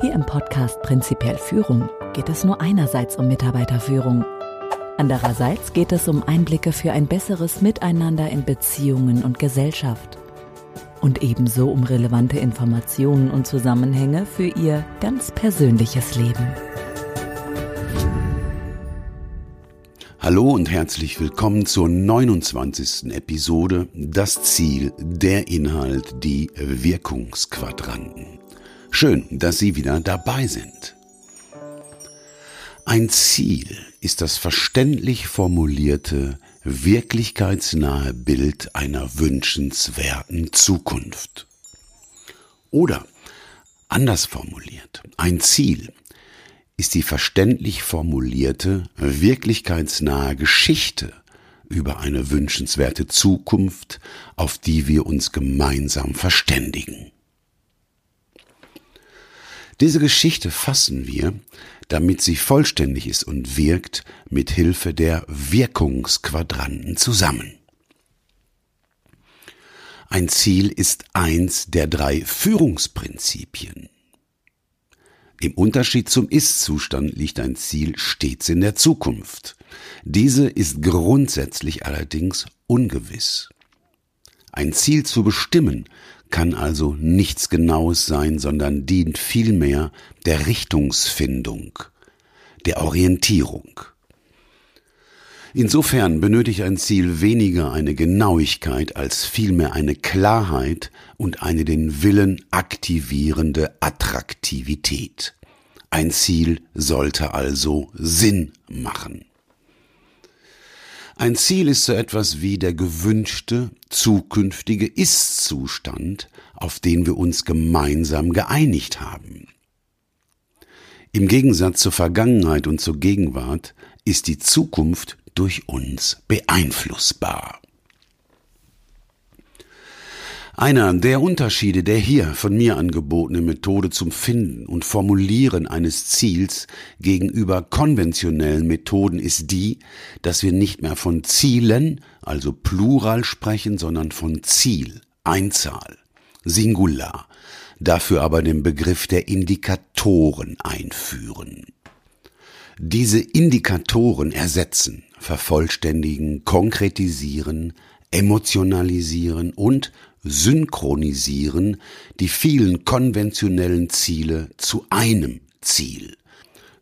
Hier im Podcast Prinzipiell Führung geht es nur einerseits um Mitarbeiterführung. Andererseits geht es um Einblicke für ein besseres Miteinander in Beziehungen und Gesellschaft. Und ebenso um relevante Informationen und Zusammenhänge für Ihr ganz persönliches Leben. Hallo und herzlich willkommen zur 29. Episode Das Ziel, der Inhalt, die Wirkungsquadranten. Schön, dass Sie wieder dabei sind. Ein Ziel ist das verständlich formulierte, wirklichkeitsnahe Bild einer wünschenswerten Zukunft. Oder anders formuliert, ein Ziel ist die verständlich formulierte, wirklichkeitsnahe Geschichte über eine wünschenswerte Zukunft, auf die wir uns gemeinsam verständigen. Diese Geschichte fassen wir, damit sie vollständig ist und wirkt, mit Hilfe der Wirkungsquadranten zusammen. Ein Ziel ist eins der drei Führungsprinzipien. Im Unterschied zum Ist-Zustand liegt ein Ziel stets in der Zukunft. Diese ist grundsätzlich allerdings ungewiss. Ein Ziel zu bestimmen kann also nichts Genaues sein, sondern dient vielmehr der Richtungsfindung, der Orientierung. Insofern benötigt ein Ziel weniger eine Genauigkeit als vielmehr eine Klarheit und eine den Willen aktivierende Attraktivität. Ein Ziel sollte also Sinn machen. Ein Ziel ist so etwas wie der gewünschte zukünftige Ist-Zustand, auf den wir uns gemeinsam geeinigt haben. Im Gegensatz zur Vergangenheit und zur Gegenwart ist die Zukunft durch uns beeinflussbar. Einer der Unterschiede der hier von mir angebotenen Methode zum Finden und Formulieren eines Ziels gegenüber konventionellen Methoden ist die, dass wir nicht mehr von Zielen, also Plural sprechen, sondern von Ziel, Einzahl, Singular, dafür aber den Begriff der Indikatoren einführen. Diese Indikatoren ersetzen, vervollständigen, konkretisieren, emotionalisieren und synchronisieren die vielen konventionellen Ziele zu einem Ziel,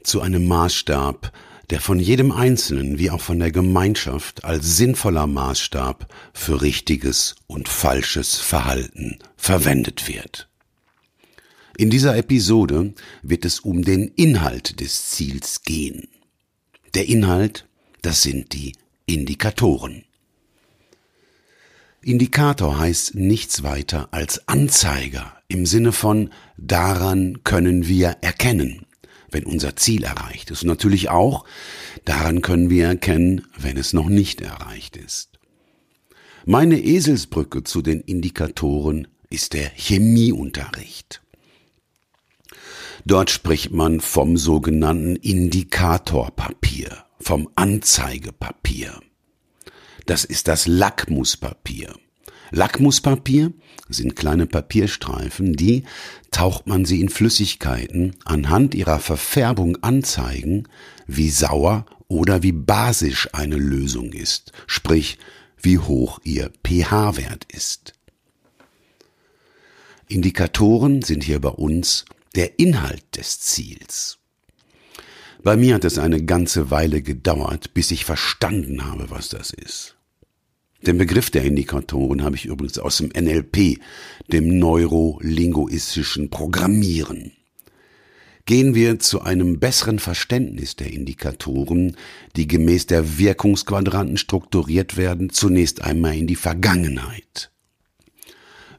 zu einem Maßstab, der von jedem Einzelnen wie auch von der Gemeinschaft als sinnvoller Maßstab für richtiges und falsches Verhalten verwendet wird. In dieser Episode wird es um den Inhalt des Ziels gehen. Der Inhalt, das sind die Indikatoren. Indikator heißt nichts weiter als Anzeiger im Sinne von daran können wir erkennen, wenn unser Ziel erreicht ist. Und natürlich auch daran können wir erkennen, wenn es noch nicht erreicht ist. Meine Eselsbrücke zu den Indikatoren ist der Chemieunterricht. Dort spricht man vom sogenannten Indikatorpapier, vom Anzeigepapier. Das ist das Lackmuspapier. Lackmuspapier sind kleine Papierstreifen, die, taucht man sie in Flüssigkeiten, anhand ihrer Verfärbung anzeigen, wie sauer oder wie basisch eine Lösung ist, sprich wie hoch ihr pH-Wert ist. Indikatoren sind hier bei uns der Inhalt des Ziels. Bei mir hat es eine ganze Weile gedauert, bis ich verstanden habe, was das ist. Den Begriff der Indikatoren habe ich übrigens aus dem NLP, dem neurolinguistischen Programmieren. Gehen wir zu einem besseren Verständnis der Indikatoren, die gemäß der Wirkungsquadranten strukturiert werden, zunächst einmal in die Vergangenheit.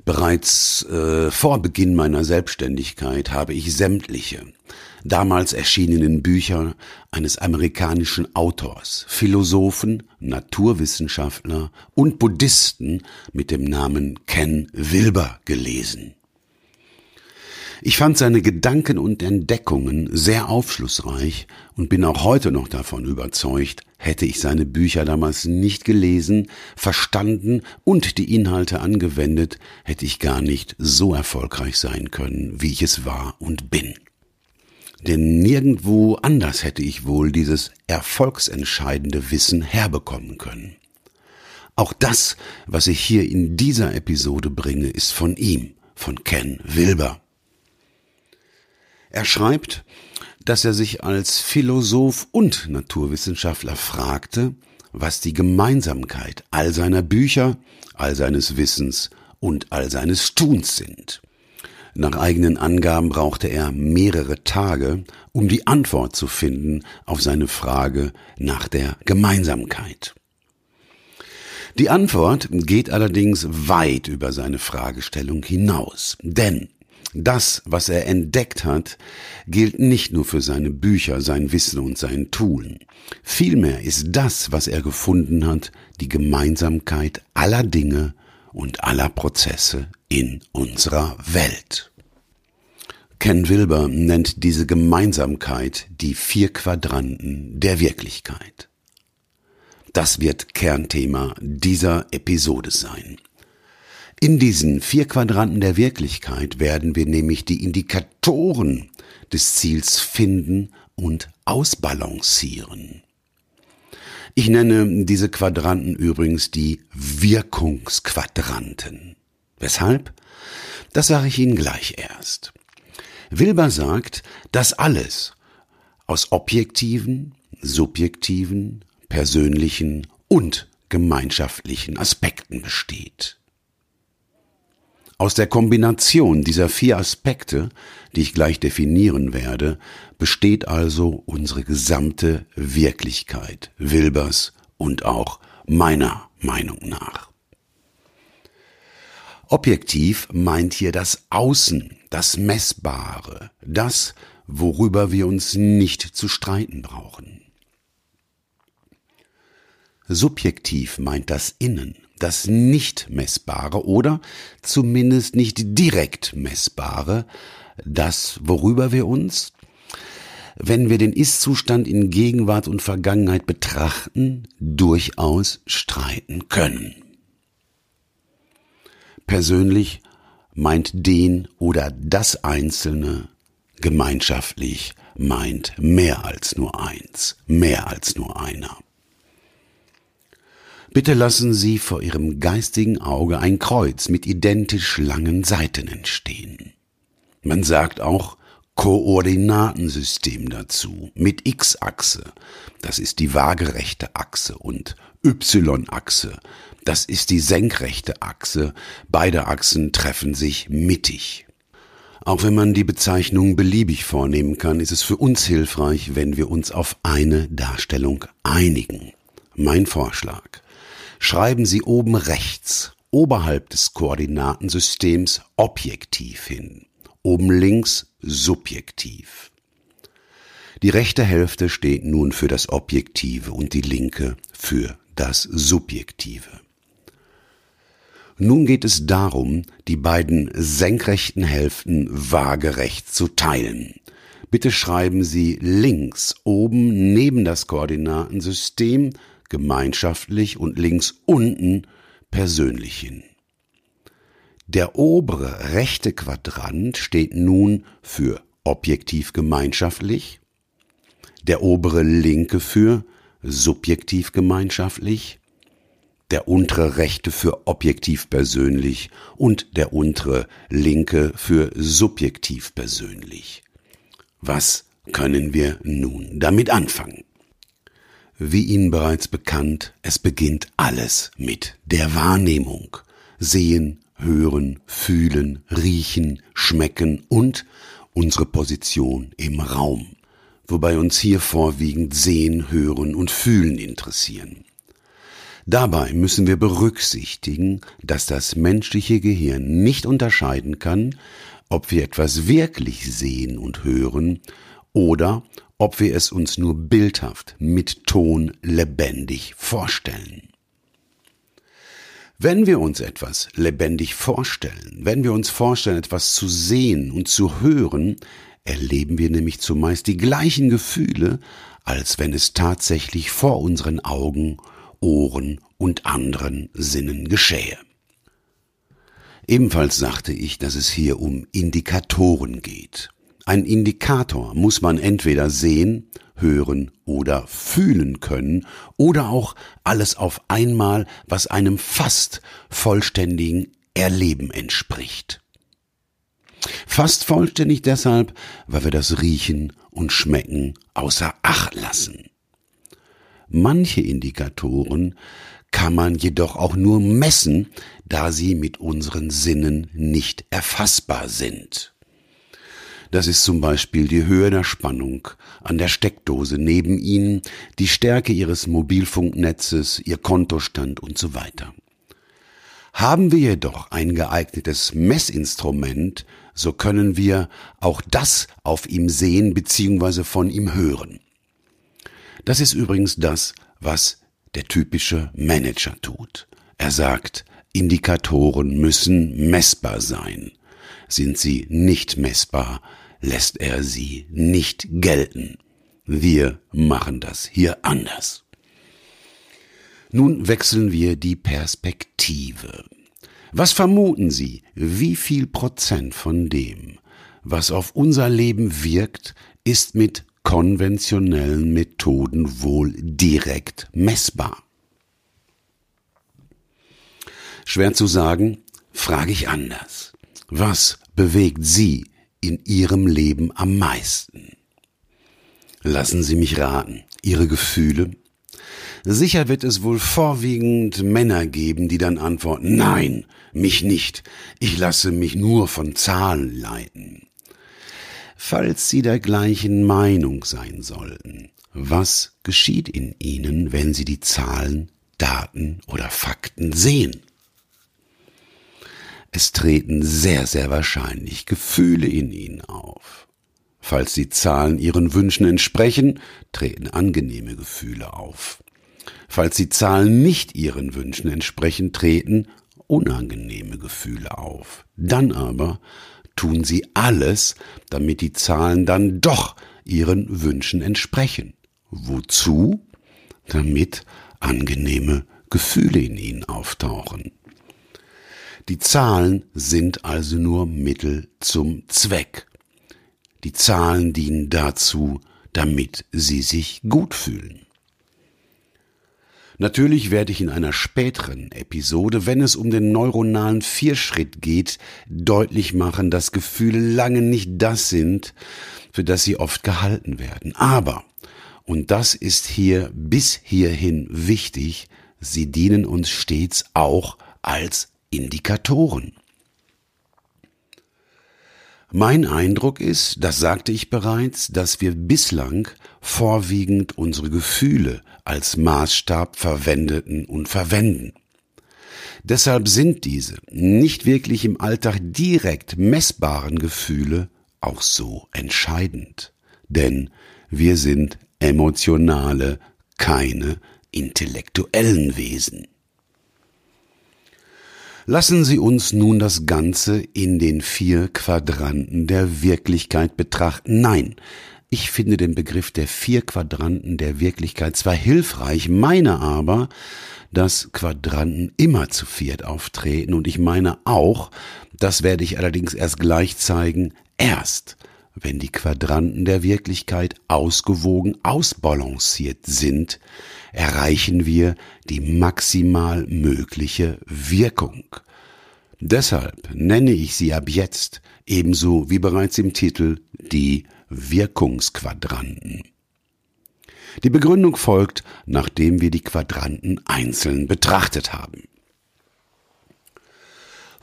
Bereits äh, vor Beginn meiner Selbstständigkeit habe ich sämtliche damals erschienenen Bücher eines amerikanischen Autors, Philosophen, Naturwissenschaftler und Buddhisten mit dem Namen Ken Wilber gelesen. Ich fand seine Gedanken und Entdeckungen sehr aufschlussreich und bin auch heute noch davon überzeugt, hätte ich seine Bücher damals nicht gelesen, verstanden und die Inhalte angewendet, hätte ich gar nicht so erfolgreich sein können, wie ich es war und bin. Denn nirgendwo anders hätte ich wohl dieses erfolgsentscheidende Wissen herbekommen können. Auch das, was ich hier in dieser Episode bringe, ist von ihm, von Ken Wilber. Er schreibt, dass er sich als Philosoph und Naturwissenschaftler fragte, was die Gemeinsamkeit all seiner Bücher, all seines Wissens und all seines Tuns sind. Nach eigenen Angaben brauchte er mehrere Tage, um die Antwort zu finden auf seine Frage nach der Gemeinsamkeit. Die Antwort geht allerdings weit über seine Fragestellung hinaus, denn das, was er entdeckt hat, gilt nicht nur für seine Bücher, sein Wissen und sein Tun. Vielmehr ist das, was er gefunden hat, die Gemeinsamkeit aller Dinge und aller Prozesse in unserer Welt. Ken Wilber nennt diese Gemeinsamkeit die vier Quadranten der Wirklichkeit. Das wird Kernthema dieser Episode sein. In diesen vier Quadranten der Wirklichkeit werden wir nämlich die Indikatoren des Ziels finden und ausbalancieren. Ich nenne diese Quadranten übrigens die Wirkungsquadranten. Weshalb? Das sage ich Ihnen gleich erst. Wilber sagt, dass alles aus objektiven, subjektiven, persönlichen und gemeinschaftlichen Aspekten besteht. Aus der Kombination dieser vier Aspekte, die ich gleich definieren werde, besteht also unsere gesamte Wirklichkeit, Wilbers und auch meiner Meinung nach. Objektiv meint hier das Außen, das Messbare, das, worüber wir uns nicht zu streiten brauchen. Subjektiv meint das Innen, das nicht messbare oder zumindest nicht direkt messbare, das, worüber wir uns, wenn wir den Ist-Zustand in Gegenwart und Vergangenheit betrachten, durchaus streiten können. Persönlich meint den oder das Einzelne, gemeinschaftlich meint mehr als nur eins, mehr als nur einer. Bitte lassen Sie vor Ihrem geistigen Auge ein Kreuz mit identisch langen Seiten entstehen. Man sagt auch Koordinatensystem dazu mit X-Achse, das ist die waagerechte Achse und Y-Achse, das ist die senkrechte Achse, beide Achsen treffen sich mittig. Auch wenn man die Bezeichnung beliebig vornehmen kann, ist es für uns hilfreich, wenn wir uns auf eine Darstellung einigen. Mein Vorschlag schreiben Sie oben rechts oberhalb des Koordinatensystems objektiv hin, oben links subjektiv. Die rechte Hälfte steht nun für das Objektive und die linke für das Subjektive. Nun geht es darum, die beiden senkrechten Hälften waagerecht zu teilen. Bitte schreiben Sie links oben neben das Koordinatensystem gemeinschaftlich und links unten persönlich hin. Der obere rechte Quadrant steht nun für objektiv gemeinschaftlich, der obere linke für subjektiv gemeinschaftlich, der untere rechte für objektiv persönlich und der untere linke für subjektiv persönlich. Was können wir nun damit anfangen? Wie Ihnen bereits bekannt, es beginnt alles mit der Wahrnehmung. Sehen, hören, fühlen, riechen, schmecken und unsere Position im Raum, wobei uns hier vorwiegend Sehen, Hören und Fühlen interessieren. Dabei müssen wir berücksichtigen, dass das menschliche Gehirn nicht unterscheiden kann, ob wir etwas wirklich sehen und hören oder ob wir es uns nur bildhaft mit Ton lebendig vorstellen. Wenn wir uns etwas lebendig vorstellen, wenn wir uns vorstellen, etwas zu sehen und zu hören, erleben wir nämlich zumeist die gleichen Gefühle, als wenn es tatsächlich vor unseren Augen, Ohren und anderen Sinnen geschähe. Ebenfalls sagte ich, dass es hier um Indikatoren geht Ein Indikator muss man entweder sehen, hören oder fühlen können oder auch alles auf einmal, was einem fast vollständigen Erleben entspricht. Fast vollständig deshalb, weil wir das Riechen und Schmecken außer Acht lassen. Manche Indikatoren kann man jedoch auch nur messen, da sie mit unseren Sinnen nicht erfassbar sind. Das ist zum Beispiel die Höhe der Spannung an der Steckdose neben Ihnen, die Stärke Ihres Mobilfunknetzes, Ihr Kontostand und so weiter. Haben wir jedoch ein geeignetes Messinstrument, so können wir auch das auf ihm sehen bzw. von ihm hören. Das ist übrigens das, was der typische Manager tut. Er sagt, Indikatoren müssen messbar sein. Sind sie nicht messbar, lässt er sie nicht gelten. Wir machen das hier anders. Nun wechseln wir die Perspektive. Was vermuten Sie, wie viel Prozent von dem, was auf unser Leben wirkt, ist mit konventionellen Methoden wohl direkt messbar? Schwer zu sagen, frage ich anders. Was bewegt Sie in Ihrem Leben am meisten? Lassen Sie mich raten, Ihre Gefühle? Sicher wird es wohl vorwiegend Männer geben, die dann antworten, nein, mich nicht, ich lasse mich nur von Zahlen leiten. Falls Sie der gleichen Meinung sein sollten, was geschieht in Ihnen, wenn Sie die Zahlen, Daten oder Fakten sehen? Es treten sehr, sehr wahrscheinlich Gefühle in Ihnen auf. Falls die Zahlen Ihren Wünschen entsprechen, treten angenehme Gefühle auf. Falls die Zahlen nicht Ihren Wünschen entsprechen, treten unangenehme Gefühle auf. Dann aber tun Sie alles, damit die Zahlen dann doch Ihren Wünschen entsprechen. Wozu? Damit angenehme Gefühle in Ihnen auftauchen. Die Zahlen sind also nur Mittel zum Zweck. Die Zahlen dienen dazu, damit Sie sich gut fühlen. Natürlich werde ich in einer späteren Episode, wenn es um den neuronalen Vierschritt geht, deutlich machen, dass Gefühle lange nicht das sind, für das sie oft gehalten werden. Aber, und das ist hier bis hierhin wichtig, sie dienen uns stets auch als Indikatoren. Mein Eindruck ist, das sagte ich bereits, dass wir bislang vorwiegend unsere Gefühle als Maßstab verwendeten und verwenden. Deshalb sind diese nicht wirklich im Alltag direkt messbaren Gefühle auch so entscheidend. Denn wir sind emotionale, keine intellektuellen Wesen. Lassen Sie uns nun das Ganze in den vier Quadranten der Wirklichkeit betrachten. Nein, ich finde den Begriff der vier Quadranten der Wirklichkeit zwar hilfreich, meine aber, dass Quadranten immer zu viert auftreten und ich meine auch, das werde ich allerdings erst gleich zeigen, erst wenn die Quadranten der Wirklichkeit ausgewogen ausbalanciert sind, erreichen wir die maximal mögliche Wirkung. Deshalb nenne ich sie ab jetzt, ebenso wie bereits im Titel, die Wirkungsquadranten. Die Begründung folgt, nachdem wir die Quadranten einzeln betrachtet haben.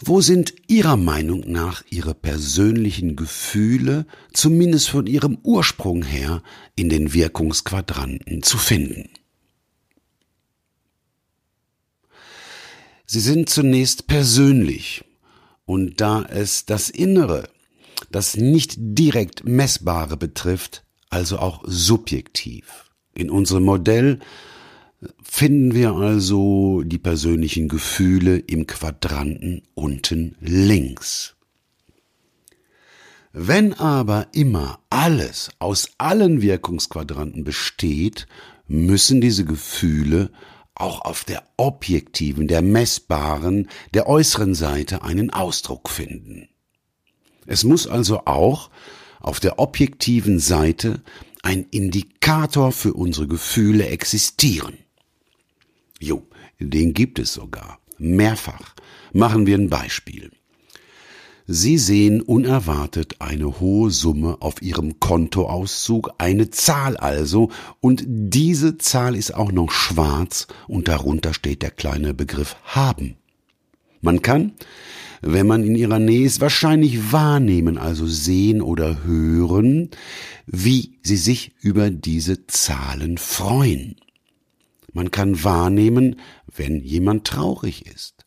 Wo sind Ihrer Meinung nach Ihre persönlichen Gefühle, zumindest von ihrem Ursprung her, in den Wirkungsquadranten zu finden? Sie sind zunächst persönlich, und da es das Innere, das nicht direkt Messbare betrifft, also auch subjektiv. In unserem Modell finden wir also die persönlichen Gefühle im Quadranten unten links. Wenn aber immer alles aus allen Wirkungsquadranten besteht, müssen diese Gefühle auch auf der objektiven, der messbaren, der äußeren Seite einen Ausdruck finden. Es muss also auch auf der objektiven Seite ein Indikator für unsere Gefühle existieren. Jo, den gibt es sogar. Mehrfach. Machen wir ein Beispiel. Sie sehen unerwartet eine hohe Summe auf Ihrem Kontoauszug, eine Zahl also, und diese Zahl ist auch noch schwarz und darunter steht der kleine Begriff haben. Man kann, wenn man in ihrer Nähe ist, wahrscheinlich wahrnehmen, also sehen oder hören, wie sie sich über diese Zahlen freuen. Man kann wahrnehmen, wenn jemand traurig ist.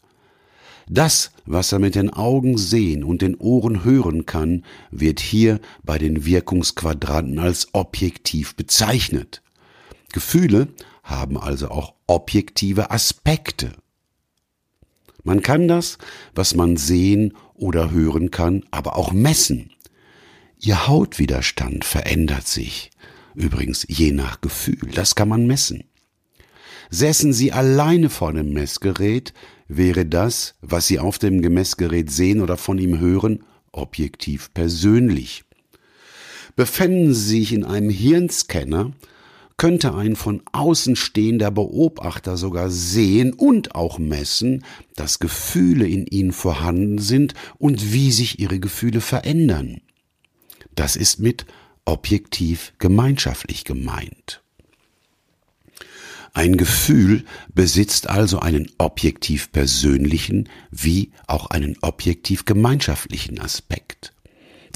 Das, was er mit den Augen sehen und den Ohren hören kann, wird hier bei den Wirkungsquadranten als objektiv bezeichnet. Gefühle haben also auch objektive Aspekte. Man kann das, was man sehen oder hören kann, aber auch messen. Ihr Hautwiderstand verändert sich, übrigens je nach Gefühl, das kann man messen. Säßen Sie alleine vor dem Messgerät, wäre das, was Sie auf dem Gemessgerät sehen oder von ihm hören, objektiv persönlich. Befänden Sie sich in einem Hirnscanner, könnte ein von außen stehender Beobachter sogar sehen und auch messen, dass Gefühle in ihnen vorhanden sind und wie sich ihre Gefühle verändern. Das ist mit objektiv gemeinschaftlich gemeint. Ein Gefühl besitzt also einen objektiv persönlichen wie auch einen objektiv gemeinschaftlichen Aspekt.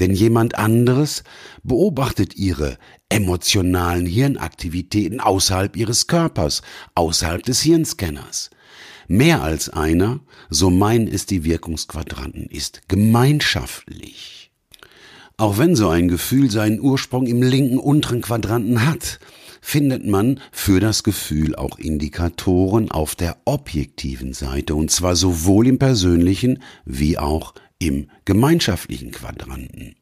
Denn jemand anderes beobachtet ihre emotionalen Hirnaktivitäten außerhalb ihres Körpers, außerhalb des Hirnscanners. Mehr als einer, so meinen es die Wirkungsquadranten, ist gemeinschaftlich. Auch wenn so ein Gefühl seinen Ursprung im linken unteren Quadranten hat, findet man für das Gefühl auch Indikatoren auf der objektiven Seite, und zwar sowohl im persönlichen wie auch im gemeinschaftlichen Quadranten.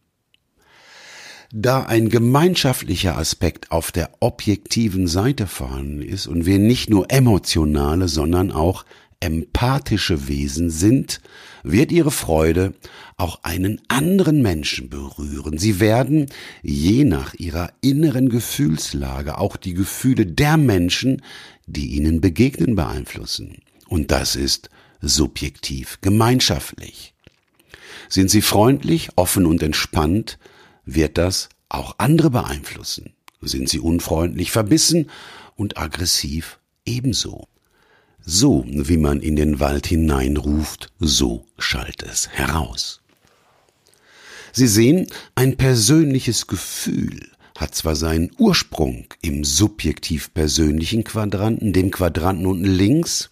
Da ein gemeinschaftlicher Aspekt auf der objektiven Seite vorhanden ist und wir nicht nur emotionale, sondern auch empathische Wesen sind, wird ihre Freude auch einen anderen Menschen berühren. Sie werden, je nach ihrer inneren Gefühlslage, auch die Gefühle der Menschen, die ihnen begegnen, beeinflussen. Und das ist subjektiv gemeinschaftlich. Sind sie freundlich, offen und entspannt, wird das auch andere beeinflussen. Sind sie unfreundlich, verbissen und aggressiv ebenso. So wie man in den Wald hineinruft, so schallt es heraus. Sie sehen, ein persönliches Gefühl hat zwar seinen Ursprung im subjektiv persönlichen Quadranten, dem Quadranten unten links,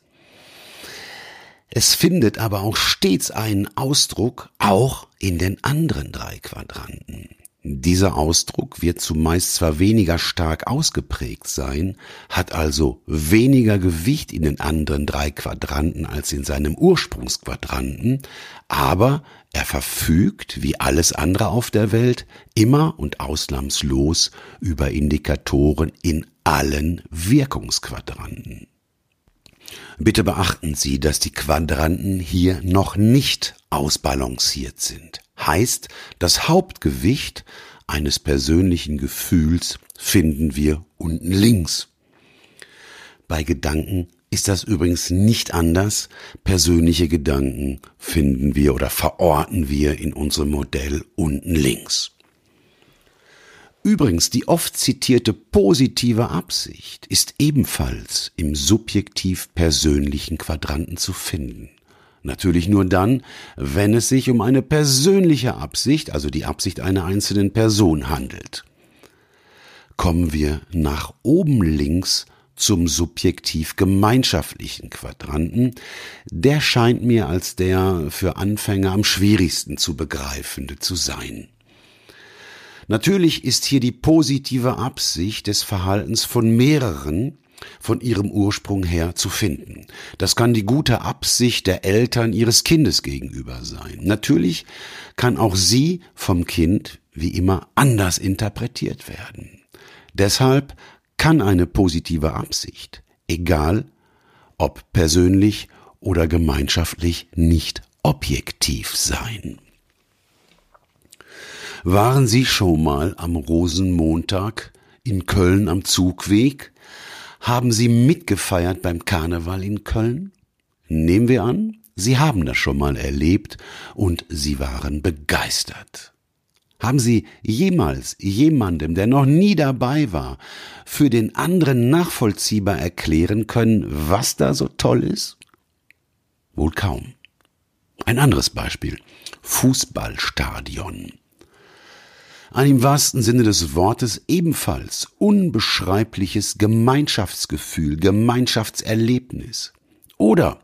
es findet aber auch stets einen Ausdruck auch in den anderen drei Quadranten. Dieser Ausdruck wird zumeist zwar weniger stark ausgeprägt sein, hat also weniger Gewicht in den anderen drei Quadranten als in seinem Ursprungsquadranten, aber er verfügt, wie alles andere auf der Welt, immer und ausnahmslos über Indikatoren in allen Wirkungsquadranten. Bitte beachten Sie, dass die Quadranten hier noch nicht ausbalanciert sind. Heißt, das Hauptgewicht eines persönlichen Gefühls finden wir unten links. Bei Gedanken ist das übrigens nicht anders. Persönliche Gedanken finden wir oder verorten wir in unserem Modell unten links. Übrigens, die oft zitierte positive Absicht ist ebenfalls im subjektiv persönlichen Quadranten zu finden. Natürlich nur dann, wenn es sich um eine persönliche Absicht, also die Absicht einer einzelnen Person handelt. Kommen wir nach oben links zum subjektiv gemeinschaftlichen Quadranten. Der scheint mir als der für Anfänger am schwierigsten zu begreifende zu sein. Natürlich ist hier die positive Absicht des Verhaltens von mehreren von ihrem Ursprung her zu finden. Das kann die gute Absicht der Eltern ihres Kindes gegenüber sein. Natürlich kann auch sie vom Kind wie immer anders interpretiert werden. Deshalb kann eine positive Absicht, egal ob persönlich oder gemeinschaftlich, nicht objektiv sein. Waren Sie schon mal am Rosenmontag in Köln am Zugweg? Haben Sie mitgefeiert beim Karneval in Köln? Nehmen wir an, Sie haben das schon mal erlebt und Sie waren begeistert. Haben Sie jemals jemandem, der noch nie dabei war, für den anderen nachvollziehbar erklären können, was da so toll ist? Wohl kaum. Ein anderes Beispiel. Fußballstadion. Ein im wahrsten Sinne des Wortes ebenfalls unbeschreibliches Gemeinschaftsgefühl, Gemeinschaftserlebnis. Oder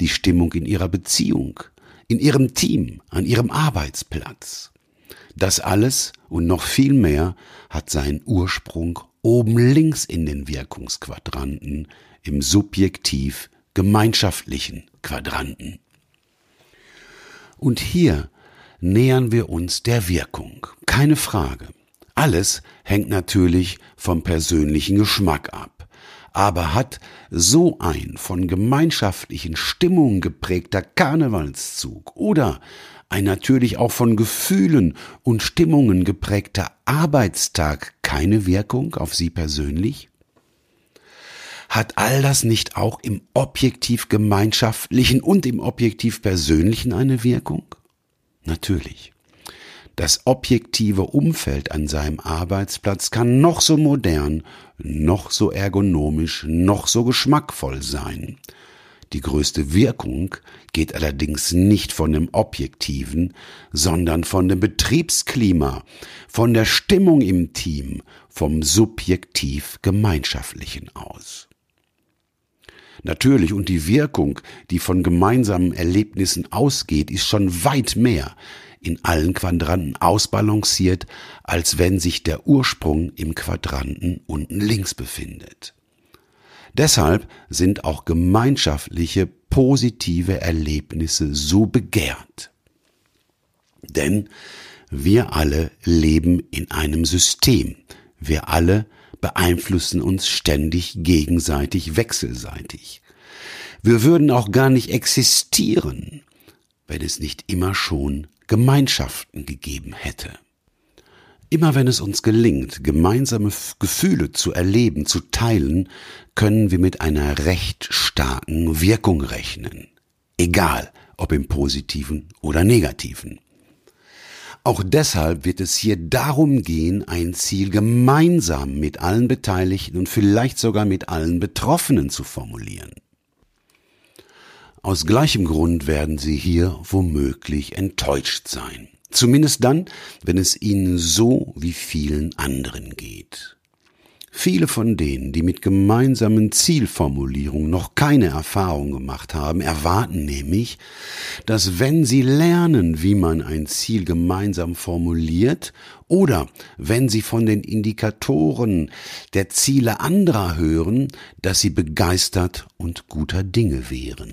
die Stimmung in ihrer Beziehung, in ihrem Team, an ihrem Arbeitsplatz. Das alles und noch viel mehr hat seinen Ursprung oben links in den Wirkungsquadranten, im subjektiv gemeinschaftlichen Quadranten. Und hier nähern wir uns der Wirkung, keine Frage. Alles hängt natürlich vom persönlichen Geschmack ab. Aber hat so ein von gemeinschaftlichen Stimmungen geprägter Karnevalszug oder ein natürlich auch von Gefühlen und Stimmungen geprägter Arbeitstag keine Wirkung auf Sie persönlich? Hat all das nicht auch im objektiv gemeinschaftlichen und im objektiv persönlichen eine Wirkung? Natürlich. Das objektive Umfeld an seinem Arbeitsplatz kann noch so modern, noch so ergonomisch, noch so geschmackvoll sein. Die größte Wirkung geht allerdings nicht von dem Objektiven, sondern von dem Betriebsklima, von der Stimmung im Team, vom subjektiv Gemeinschaftlichen aus. Natürlich, und die Wirkung, die von gemeinsamen Erlebnissen ausgeht, ist schon weit mehr in allen Quadranten ausbalanciert, als wenn sich der Ursprung im Quadranten unten links befindet. Deshalb sind auch gemeinschaftliche positive Erlebnisse so begehrt. Denn wir alle leben in einem System. Wir alle beeinflussen uns ständig gegenseitig wechselseitig. Wir würden auch gar nicht existieren, wenn es nicht immer schon Gemeinschaften gegeben hätte. Immer wenn es uns gelingt, gemeinsame Gefühle zu erleben, zu teilen, können wir mit einer recht starken Wirkung rechnen. Egal, ob im positiven oder negativen. Auch deshalb wird es hier darum gehen, ein Ziel gemeinsam mit allen Beteiligten und vielleicht sogar mit allen Betroffenen zu formulieren. Aus gleichem Grund werden Sie hier womöglich enttäuscht sein. Zumindest dann, wenn es ihnen so wie vielen anderen geht. Viele von denen, die mit gemeinsamen Zielformulierungen noch keine Erfahrung gemacht haben, erwarten nämlich, dass wenn sie lernen, wie man ein Ziel gemeinsam formuliert, oder wenn sie von den Indikatoren der Ziele anderer hören, dass sie begeistert und guter Dinge wären.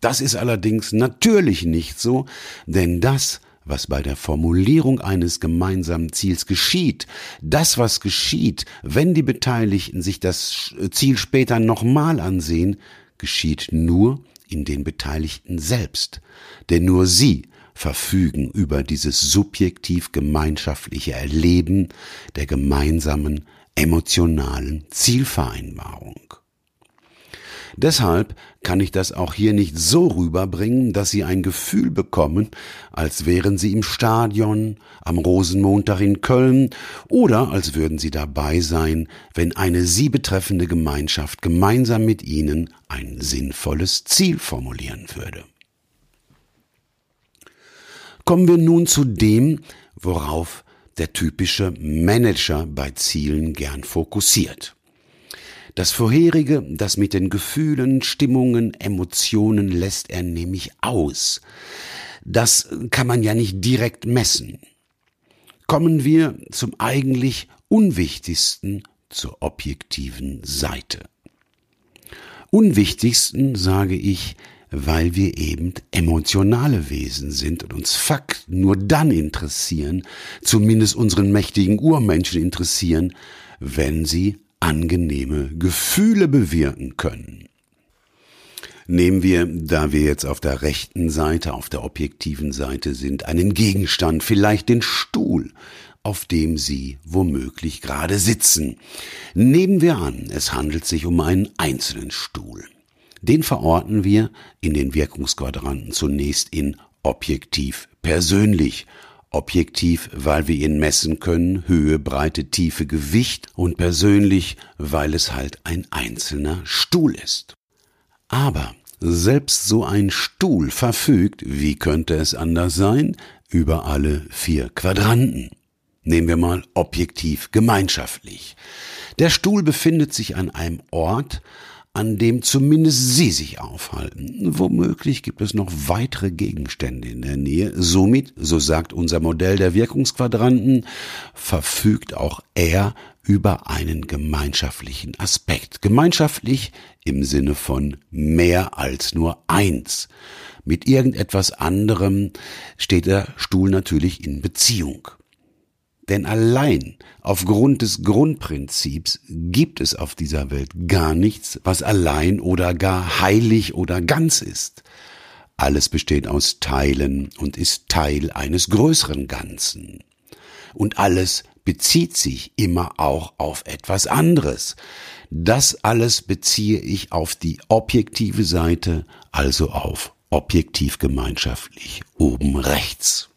Das ist allerdings natürlich nicht so, denn das was bei der Formulierung eines gemeinsamen Ziels geschieht, das, was geschieht, wenn die Beteiligten sich das Ziel später nochmal ansehen, geschieht nur in den Beteiligten selbst. Denn nur sie verfügen über dieses subjektiv gemeinschaftliche Erleben der gemeinsamen emotionalen Zielvereinbarung. Deshalb kann ich das auch hier nicht so rüberbringen, dass Sie ein Gefühl bekommen, als wären Sie im Stadion, am Rosenmontag in Köln oder als würden Sie dabei sein, wenn eine Sie betreffende Gemeinschaft gemeinsam mit Ihnen ein sinnvolles Ziel formulieren würde. Kommen wir nun zu dem, worauf der typische Manager bei Zielen gern fokussiert. Das vorherige, das mit den Gefühlen, Stimmungen, Emotionen lässt er nämlich aus. Das kann man ja nicht direkt messen. Kommen wir zum eigentlich unwichtigsten, zur objektiven Seite. Unwichtigsten sage ich, weil wir eben emotionale Wesen sind und uns Fakten nur dann interessieren, zumindest unseren mächtigen Urmenschen interessieren, wenn sie angenehme Gefühle bewirken können. Nehmen wir, da wir jetzt auf der rechten Seite, auf der objektiven Seite sind, einen Gegenstand, vielleicht den Stuhl, auf dem Sie womöglich gerade sitzen. Nehmen wir an, es handelt sich um einen einzelnen Stuhl. Den verorten wir in den Wirkungsquadranten zunächst in objektiv persönlich. Objektiv, weil wir ihn messen können, Höhe, Breite, Tiefe, Gewicht und persönlich, weil es halt ein einzelner Stuhl ist. Aber selbst so ein Stuhl verfügt, wie könnte es anders sein, über alle vier Quadranten. Nehmen wir mal objektiv gemeinschaftlich. Der Stuhl befindet sich an einem Ort, an dem zumindest Sie sich aufhalten. Womöglich gibt es noch weitere Gegenstände in der Nähe. Somit, so sagt unser Modell der Wirkungsquadranten, verfügt auch er über einen gemeinschaftlichen Aspekt. Gemeinschaftlich im Sinne von mehr als nur eins. Mit irgendetwas anderem steht der Stuhl natürlich in Beziehung. Denn allein aufgrund des Grundprinzips gibt es auf dieser Welt gar nichts, was allein oder gar heilig oder ganz ist. Alles besteht aus Teilen und ist Teil eines größeren Ganzen. Und alles bezieht sich immer auch auf etwas anderes. Das alles beziehe ich auf die objektive Seite, also auf objektiv gemeinschaftlich oben rechts.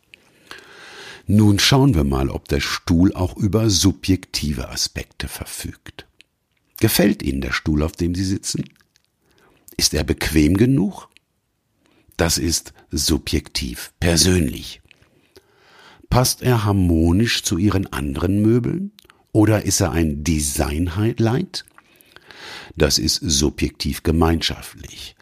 Nun schauen wir mal, ob der Stuhl auch über subjektive Aspekte verfügt. Gefällt Ihnen der Stuhl, auf dem Sie sitzen? Ist er bequem genug? Das ist subjektiv, persönlich. Passt er harmonisch zu Ihren anderen Möbeln? Oder ist er ein Design-Highlight? Das ist subjektiv gemeinschaftlich.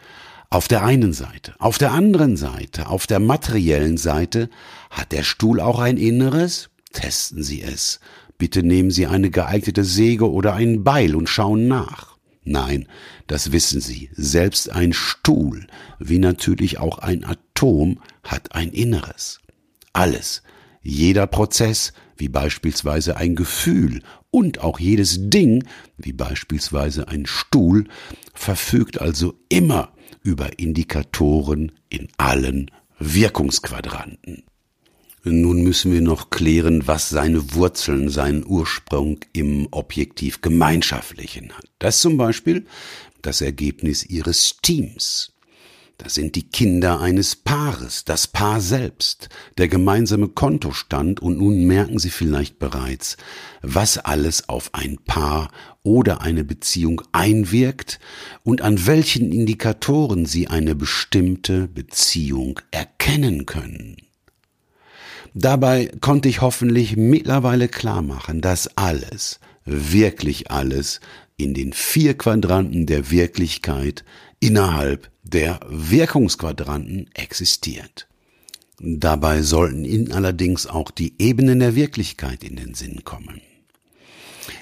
Auf der einen Seite. Auf der anderen Seite, auf der materiellen Seite, hat der Stuhl auch ein Inneres? Testen Sie es. Bitte nehmen Sie eine geeignete Säge oder ein Beil und schauen nach. Nein, das wissen Sie. Selbst ein Stuhl, wie natürlich auch ein Atom, hat ein Inneres. Alles, jeder Prozess, wie beispielsweise ein Gefühl und auch jedes Ding, wie beispielsweise ein Stuhl, verfügt also immer über Indikatoren in allen Wirkungsquadranten. Nun müssen wir noch klären, was seine Wurzeln, seinen Ursprung im Objektiv Gemeinschaftlichen hat. Das zum Beispiel das Ergebnis ihres Teams. Das sind die Kinder eines Paares, das Paar selbst, der gemeinsame Kontostand und nun merken Sie vielleicht bereits, was alles auf ein Paar oder eine Beziehung einwirkt und an welchen Indikatoren Sie eine bestimmte Beziehung erkennen können. Dabei konnte ich hoffentlich mittlerweile klar machen, dass alles, wirklich alles, in den vier Quadranten der Wirklichkeit innerhalb der Wirkungsquadranten existiert. Dabei sollten Ihnen allerdings auch die Ebenen der Wirklichkeit in den Sinn kommen.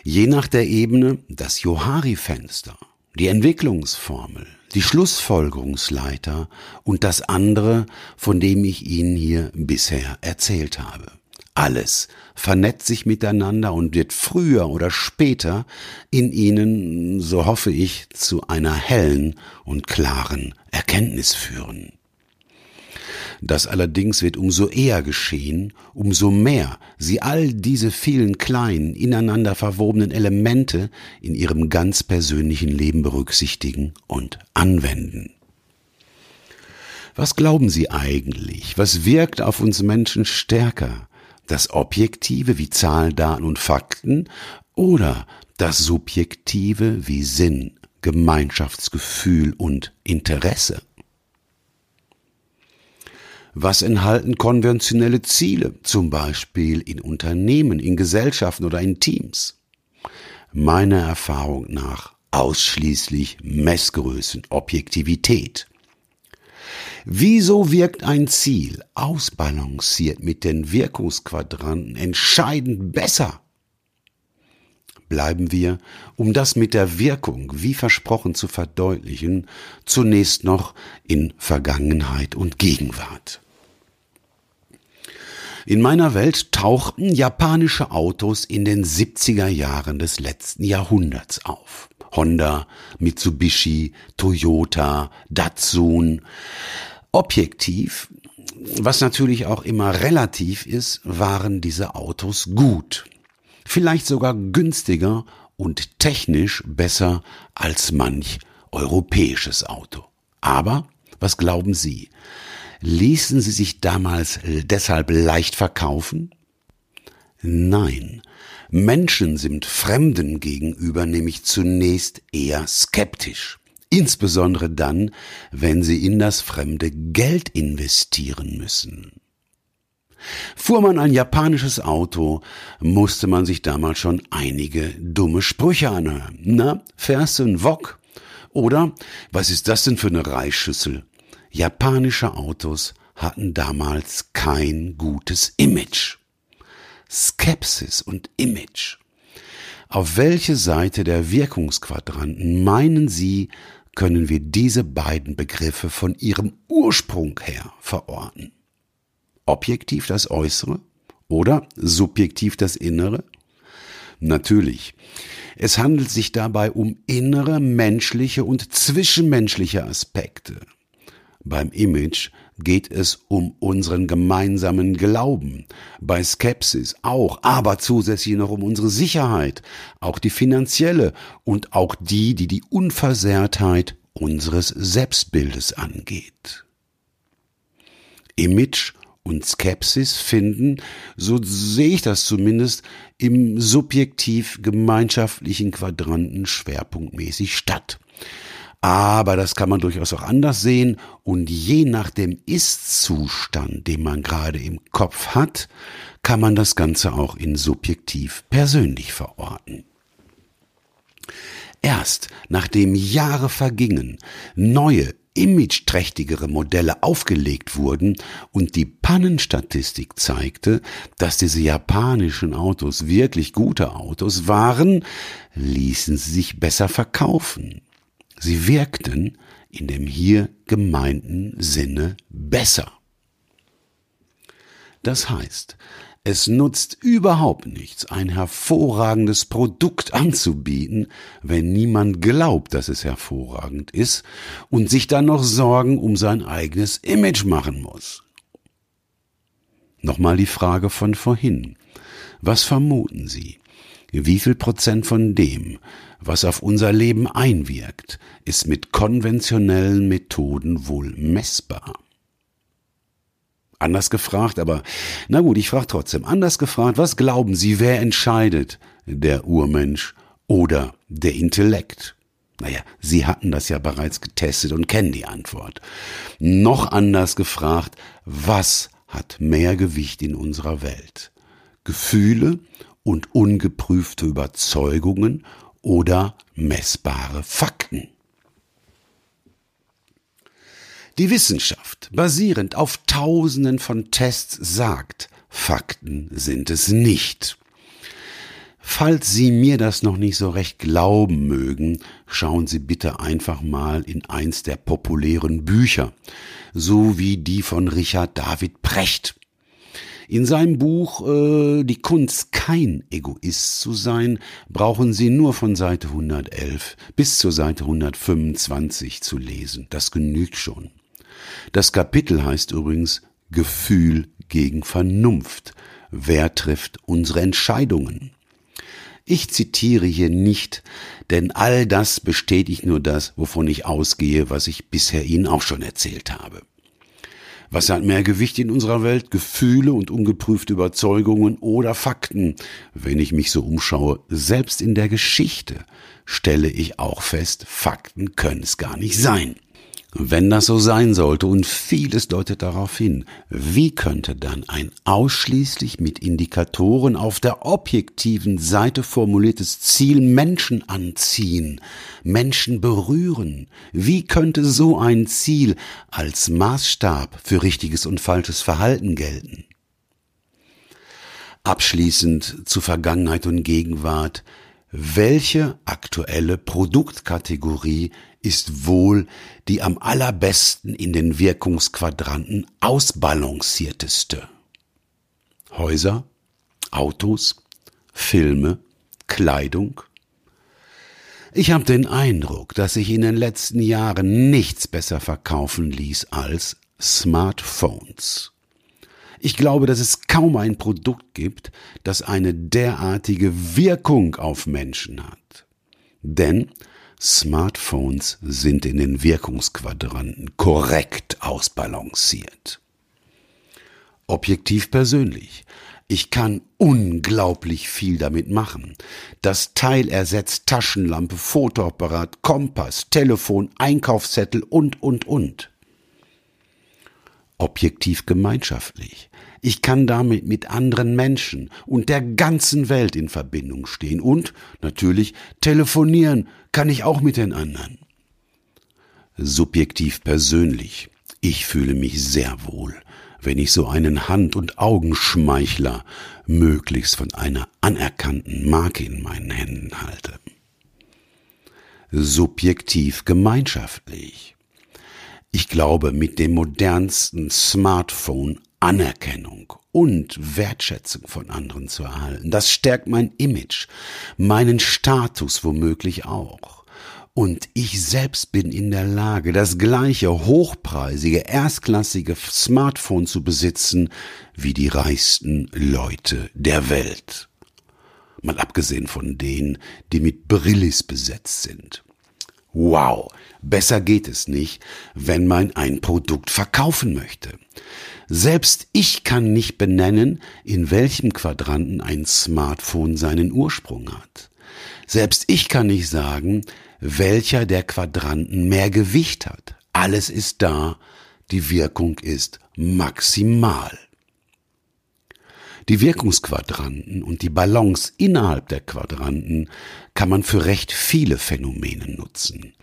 Je nach der Ebene das Johari-Fenster, die Entwicklungsformel, die Schlussfolgerungsleiter und das andere, von dem ich Ihnen hier bisher erzählt habe. Alles vernetzt sich miteinander und wird früher oder später in ihnen, so hoffe ich, zu einer hellen und klaren Erkenntnis führen. Das allerdings wird umso eher geschehen, umso mehr sie all diese vielen kleinen, ineinander verwobenen Elemente in ihrem ganz persönlichen Leben berücksichtigen und anwenden. Was glauben Sie eigentlich? Was wirkt auf uns Menschen stärker? das Objektive wie Zahlen, Daten und Fakten oder das Subjektive wie Sinn, Gemeinschaftsgefühl und Interesse? Was enthalten konventionelle Ziele, zum Beispiel in Unternehmen, in Gesellschaften oder in Teams? Meiner Erfahrung nach ausschließlich Messgrößen, Objektivität. Wieso wirkt ein Ziel ausbalanciert mit den Wirkungsquadranten entscheidend besser? Bleiben wir, um das mit der Wirkung wie versprochen zu verdeutlichen, zunächst noch in Vergangenheit und Gegenwart. In meiner Welt tauchten japanische Autos in den 70er Jahren des letzten Jahrhunderts auf. Honda, Mitsubishi, Toyota, Datsun. Objektiv, was natürlich auch immer relativ ist, waren diese Autos gut. Vielleicht sogar günstiger und technisch besser als manch europäisches Auto. Aber, was glauben Sie? Ließen sie sich damals deshalb leicht verkaufen? Nein, Menschen sind Fremden gegenüber nämlich zunächst eher skeptisch. Insbesondere dann, wenn sie in das fremde Geld investieren müssen. Fuhr man ein japanisches Auto, musste man sich damals schon einige dumme Sprüche anhören. Na, fährst du ein Wok? Oder, was ist das denn für eine Reisschüssel? Japanische Autos hatten damals kein gutes Image. Skepsis und Image. Auf welche Seite der Wirkungsquadranten meinen Sie, können wir diese beiden Begriffe von ihrem Ursprung her verorten? Objektiv das Äußere oder subjektiv das Innere? Natürlich. Es handelt sich dabei um innere menschliche und zwischenmenschliche Aspekte. Beim Image geht es um unseren gemeinsamen Glauben, bei Skepsis auch, aber zusätzlich noch um unsere Sicherheit, auch die finanzielle und auch die, die die Unversehrtheit unseres Selbstbildes angeht. Image und Skepsis finden, so sehe ich das zumindest, im subjektiv gemeinschaftlichen Quadranten schwerpunktmäßig statt. Aber das kann man durchaus auch anders sehen und je nach dem Ist-Zustand, den man gerade im Kopf hat, kann man das Ganze auch in subjektiv persönlich verorten. Erst nachdem Jahre vergingen, neue, imageträchtigere Modelle aufgelegt wurden und die Pannenstatistik zeigte, dass diese japanischen Autos wirklich gute Autos waren, ließen sie sich besser verkaufen. Sie wirkten in dem hier gemeinten Sinne besser. Das heißt, es nutzt überhaupt nichts, ein hervorragendes Produkt anzubieten, wenn niemand glaubt, dass es hervorragend ist und sich dann noch Sorgen um sein eigenes Image machen muss. Nochmal die Frage von vorhin. Was vermuten Sie? Wie viel Prozent von dem, was auf unser Leben einwirkt, ist mit konventionellen Methoden wohl messbar? Anders gefragt, aber na gut, ich frage trotzdem. Anders gefragt, was glauben Sie, wer entscheidet? Der Urmensch oder der Intellekt? Naja, Sie hatten das ja bereits getestet und kennen die Antwort. Noch anders gefragt, was hat mehr Gewicht in unserer Welt? Gefühle und ungeprüfte Überzeugungen oder messbare Fakten. Die Wissenschaft, basierend auf Tausenden von Tests, sagt, Fakten sind es nicht. Falls Sie mir das noch nicht so recht glauben mögen, schauen Sie bitte einfach mal in eins der populären Bücher, so wie die von Richard David Precht. In seinem Buch äh, Die Kunst, kein Egoist zu sein, brauchen Sie nur von Seite 111 bis zur Seite 125 zu lesen. Das genügt schon. Das Kapitel heißt übrigens Gefühl gegen Vernunft. Wer trifft unsere Entscheidungen? Ich zitiere hier nicht, denn all das bestätigt nur das, wovon ich ausgehe, was ich bisher Ihnen auch schon erzählt habe. Was hat mehr Gewicht in unserer Welt? Gefühle und ungeprüfte Überzeugungen oder Fakten? Wenn ich mich so umschaue, selbst in der Geschichte, stelle ich auch fest, Fakten können es gar nicht sein. Wenn das so sein sollte, und vieles deutet darauf hin, wie könnte dann ein ausschließlich mit Indikatoren auf der objektiven Seite formuliertes Ziel Menschen anziehen, Menschen berühren? Wie könnte so ein Ziel als Maßstab für richtiges und falsches Verhalten gelten? Abschließend zu Vergangenheit und Gegenwart. Welche aktuelle Produktkategorie ist wohl die am allerbesten in den Wirkungsquadranten ausbalancierteste. Häuser, Autos, Filme, Kleidung. Ich habe den Eindruck, dass sich in den letzten Jahren nichts besser verkaufen ließ als Smartphones. Ich glaube, dass es kaum ein Produkt gibt, das eine derartige Wirkung auf Menschen hat. Denn Smartphones sind in den Wirkungsquadranten korrekt ausbalanciert. Objektiv persönlich. Ich kann unglaublich viel damit machen. Das Teil ersetzt Taschenlampe, Fotoapparat, Kompass, Telefon, Einkaufszettel und, und, und. Objektiv gemeinschaftlich. Ich kann damit mit anderen Menschen und der ganzen Welt in Verbindung stehen und natürlich telefonieren kann ich auch mit den anderen. Subjektiv persönlich. Ich fühle mich sehr wohl wenn ich so einen Hand- und Augenschmeichler möglichst von einer anerkannten Marke in meinen Händen halte. Subjektiv gemeinschaftlich. Ich glaube, mit dem modernsten Smartphone Anerkennung und Wertschätzung von anderen zu erhalten. Das stärkt mein Image, meinen Status womöglich auch. Und ich selbst bin in der Lage, das gleiche hochpreisige, erstklassige Smartphone zu besitzen wie die reichsten Leute der Welt. Mal abgesehen von denen, die mit Brillis besetzt sind. Wow, besser geht es nicht, wenn man ein Produkt verkaufen möchte. Selbst ich kann nicht benennen, in welchem Quadranten ein Smartphone seinen Ursprung hat. Selbst ich kann nicht sagen, welcher der Quadranten mehr Gewicht hat. Alles ist da, die Wirkung ist maximal. Die Wirkungsquadranten und die Balance innerhalb der Quadranten kann man für recht viele Phänomene nutzen.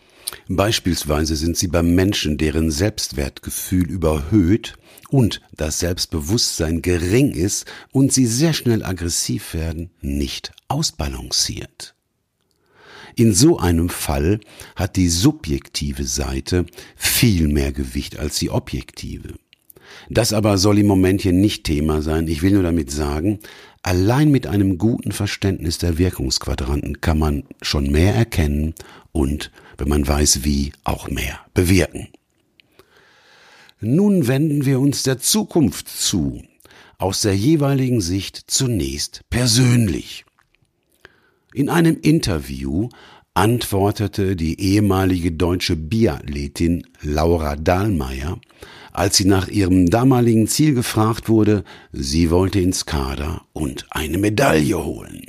Beispielsweise sind sie beim Menschen, deren Selbstwertgefühl überhöht und das Selbstbewusstsein gering ist und sie sehr schnell aggressiv werden, nicht ausbalanciert. In so einem Fall hat die subjektive Seite viel mehr Gewicht als die objektive. Das aber soll im Moment hier nicht Thema sein. Ich will nur damit sagen, allein mit einem guten Verständnis der Wirkungsquadranten kann man schon mehr erkennen und, wenn man weiß wie, auch mehr bewirken. Nun wenden wir uns der Zukunft zu, aus der jeweiligen Sicht zunächst persönlich. In einem Interview antwortete die ehemalige deutsche Biathletin Laura Dahlmeier, als sie nach ihrem damaligen Ziel gefragt wurde, sie wollte ins Kader und eine Medaille holen.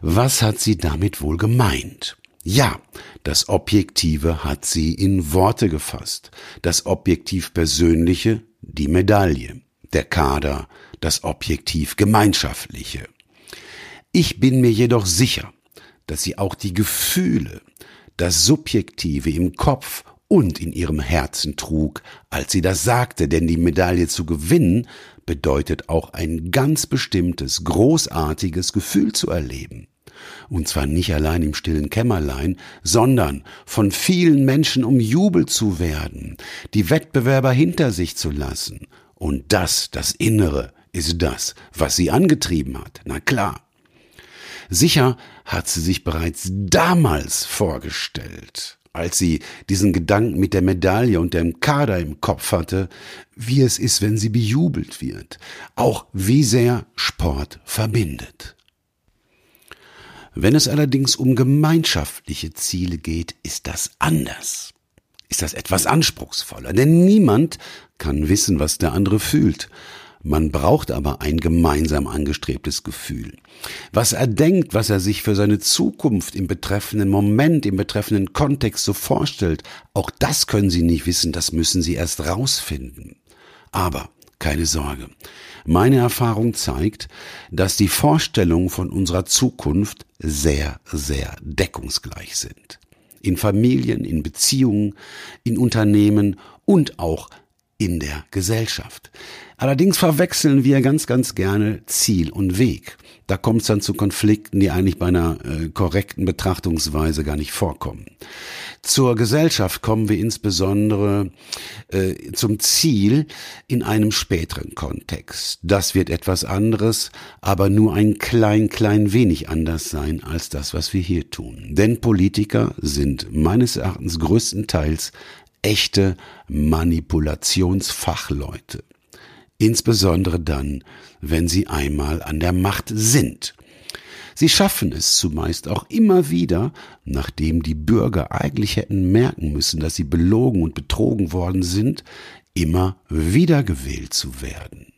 Was hat sie damit wohl gemeint? Ja, das Objektive hat sie in Worte gefasst, das Objektiv Persönliche die Medaille, der Kader das Objektiv Gemeinschaftliche. Ich bin mir jedoch sicher, dass sie auch die Gefühle, das Subjektive im Kopf und in ihrem Herzen trug, als sie das sagte, denn die Medaille zu gewinnen bedeutet auch ein ganz bestimmtes, großartiges Gefühl zu erleben. Und zwar nicht allein im stillen Kämmerlein, sondern von vielen Menschen umjubelt zu werden, die Wettbewerber hinter sich zu lassen. Und das, das Innere, ist das, was sie angetrieben hat. Na klar. Sicher hat sie sich bereits damals vorgestellt, als sie diesen Gedanken mit der Medaille und dem Kader im Kopf hatte, wie es ist, wenn sie bejubelt wird, auch wie sehr Sport verbindet. Wenn es allerdings um gemeinschaftliche Ziele geht, ist das anders. Ist das etwas anspruchsvoller, denn niemand kann wissen, was der andere fühlt. Man braucht aber ein gemeinsam angestrebtes Gefühl. Was er denkt, was er sich für seine Zukunft im betreffenden Moment, im betreffenden Kontext so vorstellt, auch das können Sie nicht wissen, das müssen Sie erst rausfinden. Aber keine Sorge. Meine Erfahrung zeigt, dass die Vorstellungen von unserer Zukunft sehr, sehr deckungsgleich sind. In Familien, in Beziehungen, in Unternehmen und auch in der Gesellschaft. Allerdings verwechseln wir ganz, ganz gerne Ziel und Weg. Da kommt es dann zu Konflikten, die eigentlich bei einer äh, korrekten Betrachtungsweise gar nicht vorkommen. Zur Gesellschaft kommen wir insbesondere äh, zum Ziel in einem späteren Kontext. Das wird etwas anderes, aber nur ein klein, klein wenig anders sein als das, was wir hier tun. Denn Politiker sind meines Erachtens größtenteils echte Manipulationsfachleute. Insbesondere dann, wenn sie einmal an der Macht sind. Sie schaffen es zumeist auch immer wieder, nachdem die Bürger eigentlich hätten merken müssen, dass sie belogen und betrogen worden sind, immer wieder gewählt zu werden.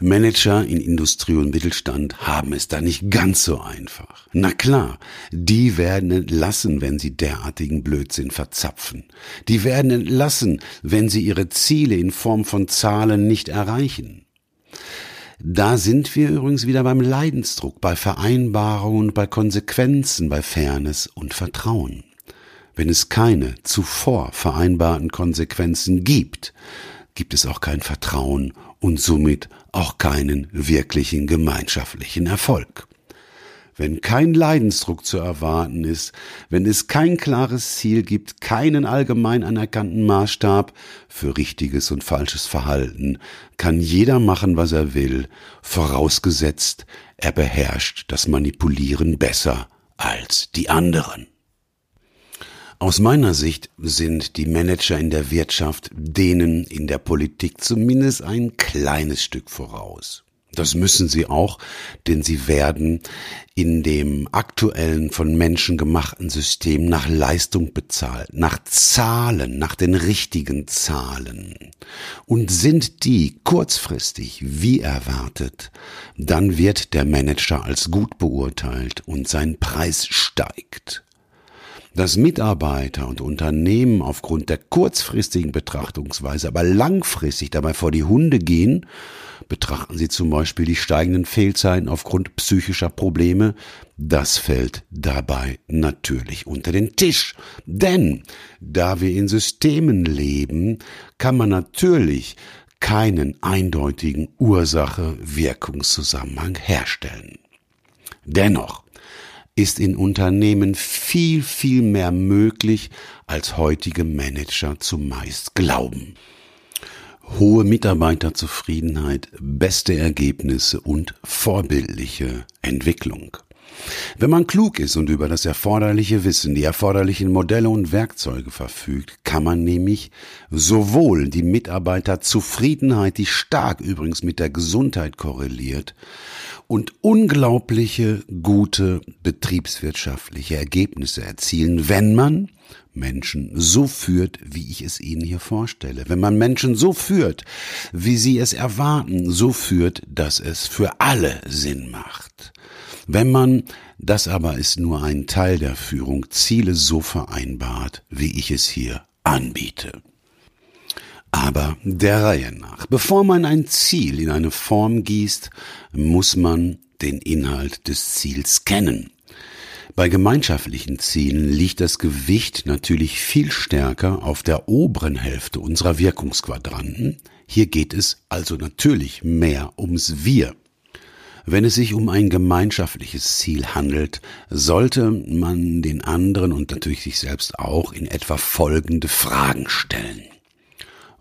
Manager in Industrie und Mittelstand haben es da nicht ganz so einfach. Na klar, die werden entlassen, wenn sie derartigen Blödsinn verzapfen. Die werden entlassen, wenn sie ihre Ziele in Form von Zahlen nicht erreichen. Da sind wir übrigens wieder beim Leidensdruck, bei Vereinbarungen, bei Konsequenzen, bei Fairness und Vertrauen. Wenn es keine zuvor vereinbarten Konsequenzen gibt, gibt es auch kein Vertrauen und somit auch keinen wirklichen gemeinschaftlichen Erfolg wenn kein Leidensdruck zu erwarten ist, wenn es kein klares Ziel gibt, keinen allgemein anerkannten Maßstab für richtiges und falsches Verhalten, kann jeder machen, was er will, vorausgesetzt, er beherrscht das Manipulieren besser als die anderen. Aus meiner Sicht sind die Manager in der Wirtschaft denen in der Politik zumindest ein kleines Stück voraus. Das müssen sie auch, denn sie werden in dem aktuellen von Menschen gemachten System nach Leistung bezahlt, nach Zahlen, nach den richtigen Zahlen. Und sind die kurzfristig wie erwartet, dann wird der Manager als gut beurteilt und sein Preis steigt. Dass Mitarbeiter und Unternehmen aufgrund der kurzfristigen Betrachtungsweise aber langfristig dabei vor die Hunde gehen, Betrachten Sie zum Beispiel die steigenden Fehlzeiten aufgrund psychischer Probleme. Das fällt dabei natürlich unter den Tisch. Denn da wir in Systemen leben, kann man natürlich keinen eindeutigen Ursache-Wirkungszusammenhang herstellen. Dennoch ist in Unternehmen viel, viel mehr möglich, als heutige Manager zumeist glauben hohe Mitarbeiterzufriedenheit, beste Ergebnisse und vorbildliche Entwicklung. Wenn man klug ist und über das erforderliche Wissen, die erforderlichen Modelle und Werkzeuge verfügt, kann man nämlich sowohl die Mitarbeiterzufriedenheit, die stark übrigens mit der Gesundheit korreliert, und unglaubliche gute betriebswirtschaftliche Ergebnisse erzielen, wenn man Menschen so führt, wie ich es Ihnen hier vorstelle. Wenn man Menschen so führt, wie sie es erwarten, so führt, dass es für alle Sinn macht. Wenn man, das aber ist nur ein Teil der Führung, Ziele so vereinbart, wie ich es hier anbiete. Aber der Reihe nach. Bevor man ein Ziel in eine Form gießt, muss man den Inhalt des Ziels kennen. Bei gemeinschaftlichen Zielen liegt das Gewicht natürlich viel stärker auf der oberen Hälfte unserer Wirkungsquadranten. Hier geht es also natürlich mehr ums Wir. Wenn es sich um ein gemeinschaftliches Ziel handelt, sollte man den anderen und natürlich sich selbst auch in etwa folgende Fragen stellen.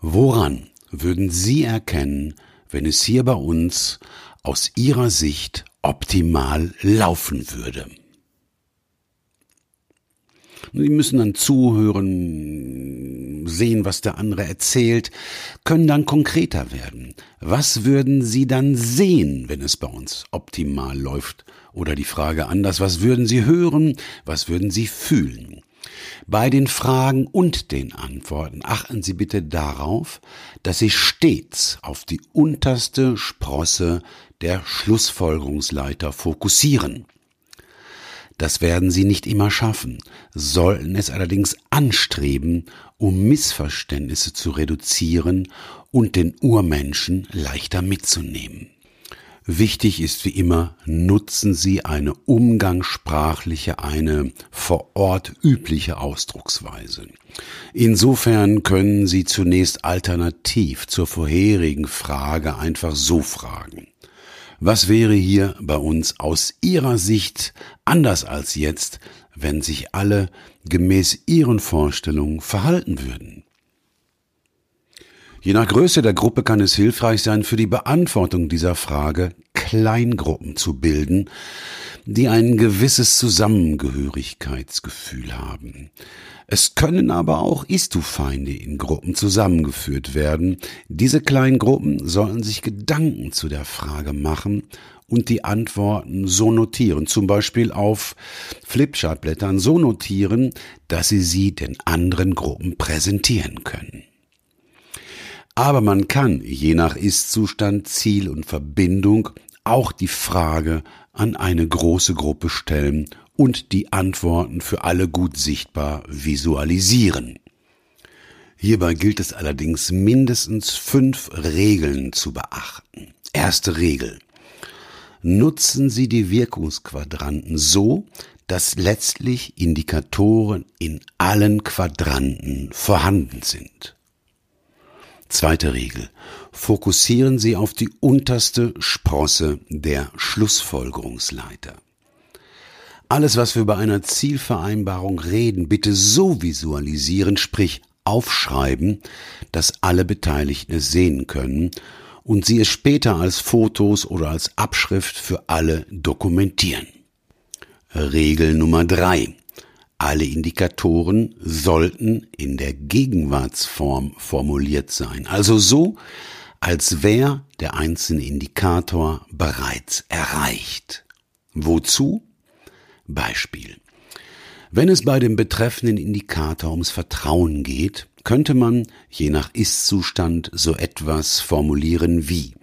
Woran würden Sie erkennen, wenn es hier bei uns aus Ihrer Sicht optimal laufen würde? Sie müssen dann zuhören, sehen, was der andere erzählt, können dann konkreter werden. Was würden Sie dann sehen, wenn es bei uns optimal läuft? Oder die Frage anders, was würden Sie hören, was würden Sie fühlen? Bei den Fragen und den Antworten achten Sie bitte darauf, dass Sie stets auf die unterste Sprosse der Schlussfolgerungsleiter fokussieren. Das werden sie nicht immer schaffen, sollten es allerdings anstreben, um Missverständnisse zu reduzieren und den Urmenschen leichter mitzunehmen. Wichtig ist wie immer, nutzen Sie eine umgangssprachliche, eine vor Ort übliche Ausdrucksweise. Insofern können Sie zunächst alternativ zur vorherigen Frage einfach so fragen. Was wäre hier bei uns aus Ihrer Sicht anders als jetzt, wenn sich alle gemäß Ihren Vorstellungen verhalten würden? Je nach Größe der Gruppe kann es hilfreich sein, für die Beantwortung dieser Frage Kleingruppen zu bilden, die ein gewisses Zusammengehörigkeitsgefühl haben. Es können aber auch Istufeinde in Gruppen zusammengeführt werden. Diese Kleingruppen sollen sich Gedanken zu der Frage machen und die Antworten so notieren, zum Beispiel auf Flipchartblättern so notieren, dass sie sie den anderen Gruppen präsentieren können. Aber man kann, je nach Ist-Zustand, Ziel und Verbindung, auch die Frage an eine große Gruppe stellen und die Antworten für alle gut sichtbar visualisieren. Hierbei gilt es allerdings mindestens fünf Regeln zu beachten. Erste Regel. Nutzen Sie die Wirkungsquadranten so, dass letztlich Indikatoren in allen Quadranten vorhanden sind. Zweite Regel. Fokussieren Sie auf die unterste Sprosse der Schlussfolgerungsleiter. Alles, was wir bei einer Zielvereinbarung reden, bitte so visualisieren, sprich aufschreiben, dass alle Beteiligten es sehen können und Sie es später als Fotos oder als Abschrift für alle dokumentieren. Regel Nummer drei. Alle Indikatoren sollten in der Gegenwartsform formuliert sein, also so, als wäre der einzelne Indikator bereits erreicht. Wozu? Beispiel. Wenn es bei dem betreffenden Indikator ums Vertrauen geht, könnte man, je nach Ist-Zustand, so etwas formulieren wie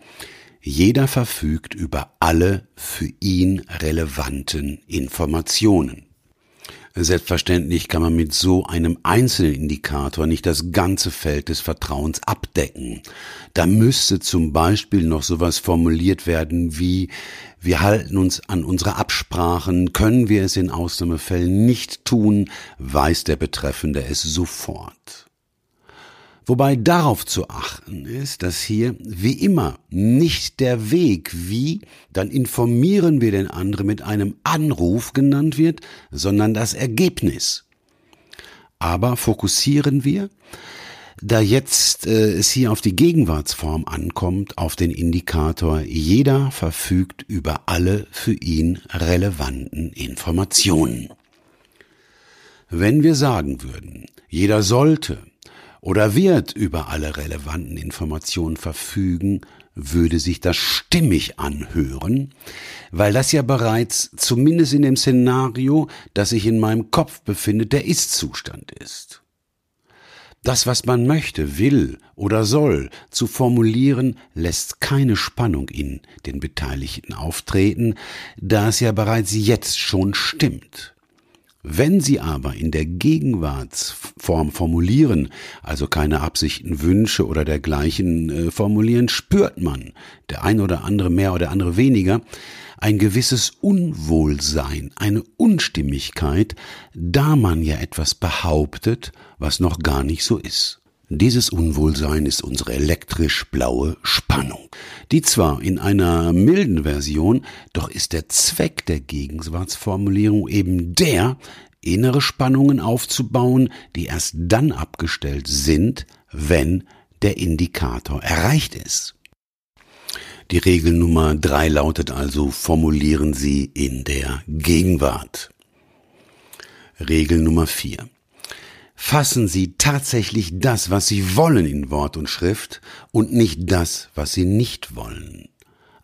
jeder verfügt über alle für ihn relevanten Informationen. Selbstverständlich kann man mit so einem einzelnen Indikator nicht das ganze Feld des Vertrauens abdecken. Da müsste zum Beispiel noch sowas formuliert werden wie wir halten uns an unsere Absprachen, können wir es in Ausnahmefällen nicht tun, weiß der Betreffende es sofort. Wobei darauf zu achten ist, dass hier wie immer nicht der Weg, wie, dann informieren wir den anderen mit einem Anruf genannt wird, sondern das Ergebnis. Aber fokussieren wir, da jetzt äh, es hier auf die Gegenwartsform ankommt, auf den Indikator, jeder verfügt über alle für ihn relevanten Informationen. Wenn wir sagen würden, jeder sollte oder wird über alle relevanten Informationen verfügen, würde sich das stimmig anhören, weil das ja bereits zumindest in dem Szenario, das sich in meinem Kopf befindet, der Ist-Zustand ist. Das, was man möchte, will oder soll, zu formulieren, lässt keine Spannung in den Beteiligten auftreten, da es ja bereits jetzt schon stimmt. Wenn Sie aber in der Gegenwartsform formulieren, also keine Absichten, Wünsche oder dergleichen äh, formulieren, spürt man, der ein oder andere mehr oder andere weniger, ein gewisses Unwohlsein, eine Unstimmigkeit, da man ja etwas behauptet, was noch gar nicht so ist. Dieses Unwohlsein ist unsere elektrisch-blaue Spannung, die zwar in einer milden Version, doch ist der Zweck der Gegenwartsformulierung eben der, innere Spannungen aufzubauen, die erst dann abgestellt sind, wenn der Indikator erreicht ist. Die Regel Nummer drei lautet also, formulieren Sie in der Gegenwart. Regel Nummer vier fassen Sie tatsächlich das, was Sie wollen in Wort und Schrift und nicht das, was Sie nicht wollen.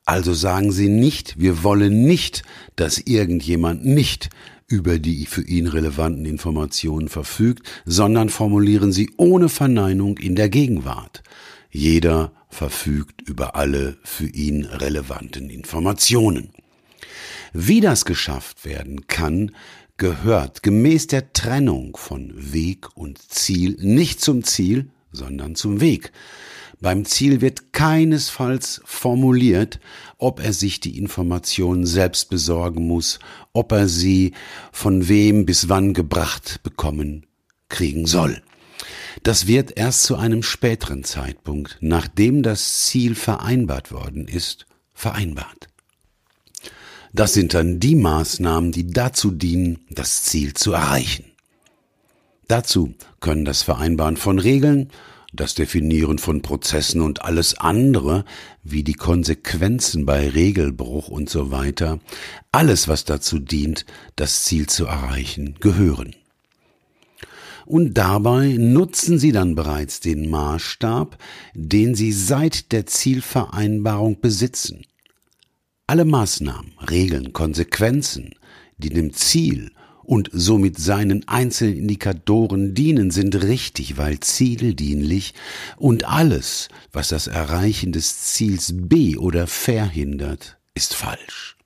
Also sagen Sie nicht, wir wollen nicht, dass irgendjemand nicht über die für ihn relevanten Informationen verfügt, sondern formulieren Sie ohne Verneinung in der Gegenwart. Jeder verfügt über alle für ihn relevanten Informationen. Wie das geschafft werden kann, gehört gemäß der Trennung von Weg und Ziel nicht zum Ziel, sondern zum Weg. Beim Ziel wird keinesfalls formuliert, ob er sich die Informationen selbst besorgen muss, ob er sie von wem bis wann gebracht bekommen kriegen soll. Das wird erst zu einem späteren Zeitpunkt, nachdem das Ziel vereinbart worden ist, vereinbart. Das sind dann die Maßnahmen, die dazu dienen, das Ziel zu erreichen. Dazu können das Vereinbaren von Regeln, das Definieren von Prozessen und alles andere, wie die Konsequenzen bei Regelbruch und so weiter, alles, was dazu dient, das Ziel zu erreichen, gehören. Und dabei nutzen Sie dann bereits den Maßstab, den Sie seit der Zielvereinbarung besitzen. Alle Maßnahmen, Regeln, Konsequenzen, die dem Ziel und somit seinen einzelnen Indikatoren dienen, sind richtig, weil zieldienlich und alles, was das Erreichen des Ziels B oder verhindert, ist falsch.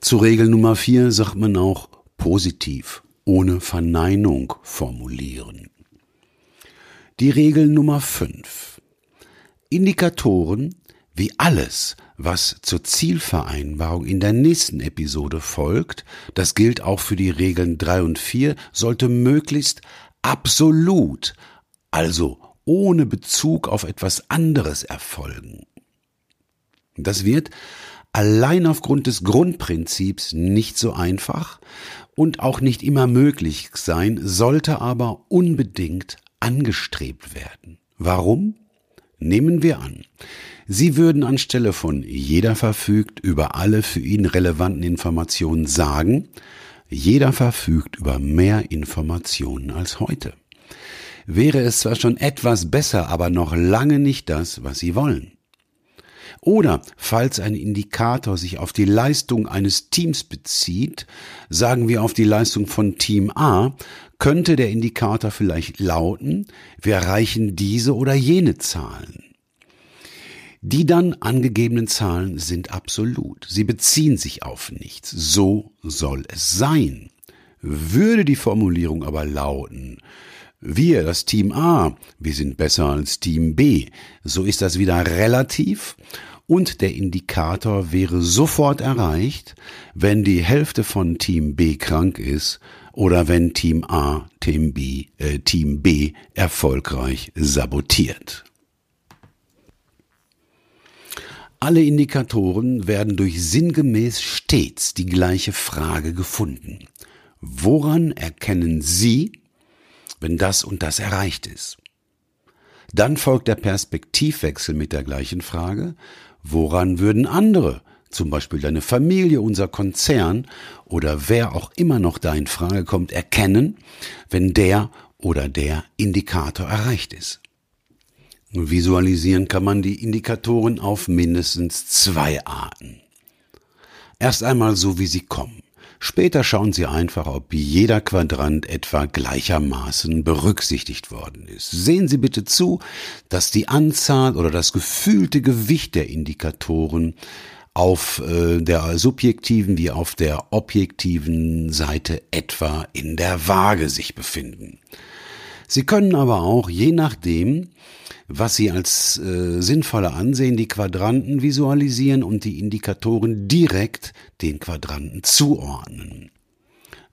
Zu Regel Nummer vier sagt man auch positiv, ohne Verneinung formulieren. Die Regel Nummer fünf: Indikatoren wie alles, was zur Zielvereinbarung in der nächsten Episode folgt, das gilt auch für die Regeln 3 und 4, sollte möglichst absolut, also ohne Bezug auf etwas anderes erfolgen. Das wird allein aufgrund des Grundprinzips nicht so einfach und auch nicht immer möglich sein, sollte aber unbedingt angestrebt werden. Warum? Nehmen wir an, Sie würden anstelle von jeder verfügt über alle für ihn relevanten Informationen sagen, jeder verfügt über mehr Informationen als heute. Wäre es zwar schon etwas besser, aber noch lange nicht das, was Sie wollen. Oder falls ein Indikator sich auf die Leistung eines Teams bezieht, sagen wir auf die Leistung von Team A, könnte der Indikator vielleicht lauten, wir erreichen diese oder jene Zahlen. Die dann angegebenen Zahlen sind absolut. Sie beziehen sich auf nichts. So soll es sein. Würde die Formulierung aber lauten, wir, das Team A, wir sind besser als Team B, so ist das wieder relativ und der Indikator wäre sofort erreicht, wenn die Hälfte von Team B krank ist oder wenn Team A Team B, äh, Team B erfolgreich sabotiert. Alle Indikatoren werden durch sinngemäß stets die gleiche Frage gefunden. Woran erkennen Sie, wenn das und das erreicht ist? Dann folgt der Perspektivwechsel mit der gleichen Frage. Woran würden andere, zum Beispiel deine Familie, unser Konzern oder wer auch immer noch da in Frage kommt, erkennen, wenn der oder der Indikator erreicht ist? Visualisieren kann man die Indikatoren auf mindestens zwei Arten. Erst einmal so, wie sie kommen. Später schauen Sie einfach, ob jeder Quadrant etwa gleichermaßen berücksichtigt worden ist. Sehen Sie bitte zu, dass die Anzahl oder das gefühlte Gewicht der Indikatoren auf äh, der subjektiven wie auf der objektiven Seite etwa in der Waage sich befinden. Sie können aber auch, je nachdem, was Sie als äh, sinnvoller ansehen, die Quadranten visualisieren und die Indikatoren direkt den Quadranten zuordnen.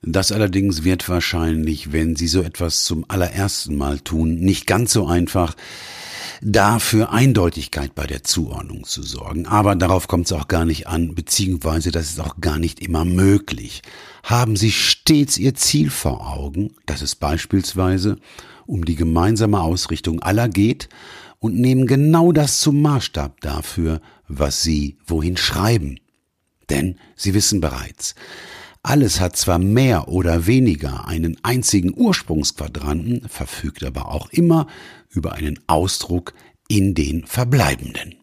Das allerdings wird wahrscheinlich, wenn Sie so etwas zum allerersten Mal tun, nicht ganz so einfach, da für Eindeutigkeit bei der Zuordnung zu sorgen. Aber darauf kommt es auch gar nicht an, beziehungsweise das ist auch gar nicht immer möglich. Haben Sie stets Ihr Ziel vor Augen, das es beispielsweise um die gemeinsame Ausrichtung aller geht und nehmen genau das zum Maßstab dafür, was Sie wohin schreiben. Denn Sie wissen bereits, alles hat zwar mehr oder weniger einen einzigen Ursprungsquadranten, verfügt aber auch immer über einen Ausdruck in den verbleibenden.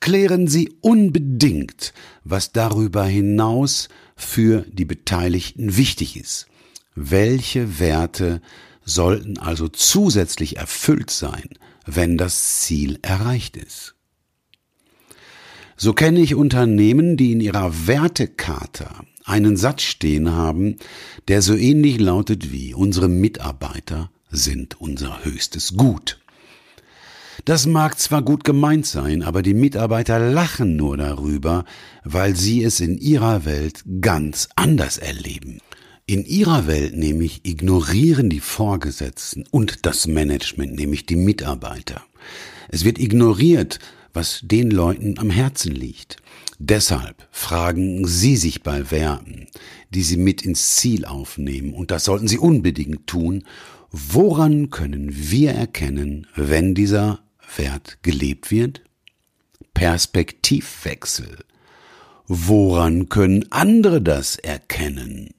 Klären Sie unbedingt, was darüber hinaus für die Beteiligten wichtig ist. Welche Werte sollten also zusätzlich erfüllt sein, wenn das Ziel erreicht ist? So kenne ich Unternehmen, die in ihrer Wertekarte einen Satz stehen haben, der so ähnlich lautet wie unsere Mitarbeiter sind unser höchstes Gut. Das mag zwar gut gemeint sein, aber die Mitarbeiter lachen nur darüber, weil sie es in ihrer Welt ganz anders erleben. In ihrer Welt nämlich ignorieren die Vorgesetzten und das Management nämlich die Mitarbeiter. Es wird ignoriert, was den Leuten am Herzen liegt. Deshalb fragen Sie sich bei Werten, die Sie mit ins Ziel aufnehmen, und das sollten Sie unbedingt tun, woran können wir erkennen, wenn dieser Wert gelebt wird? Perspektivwechsel. Woran können andere das erkennen?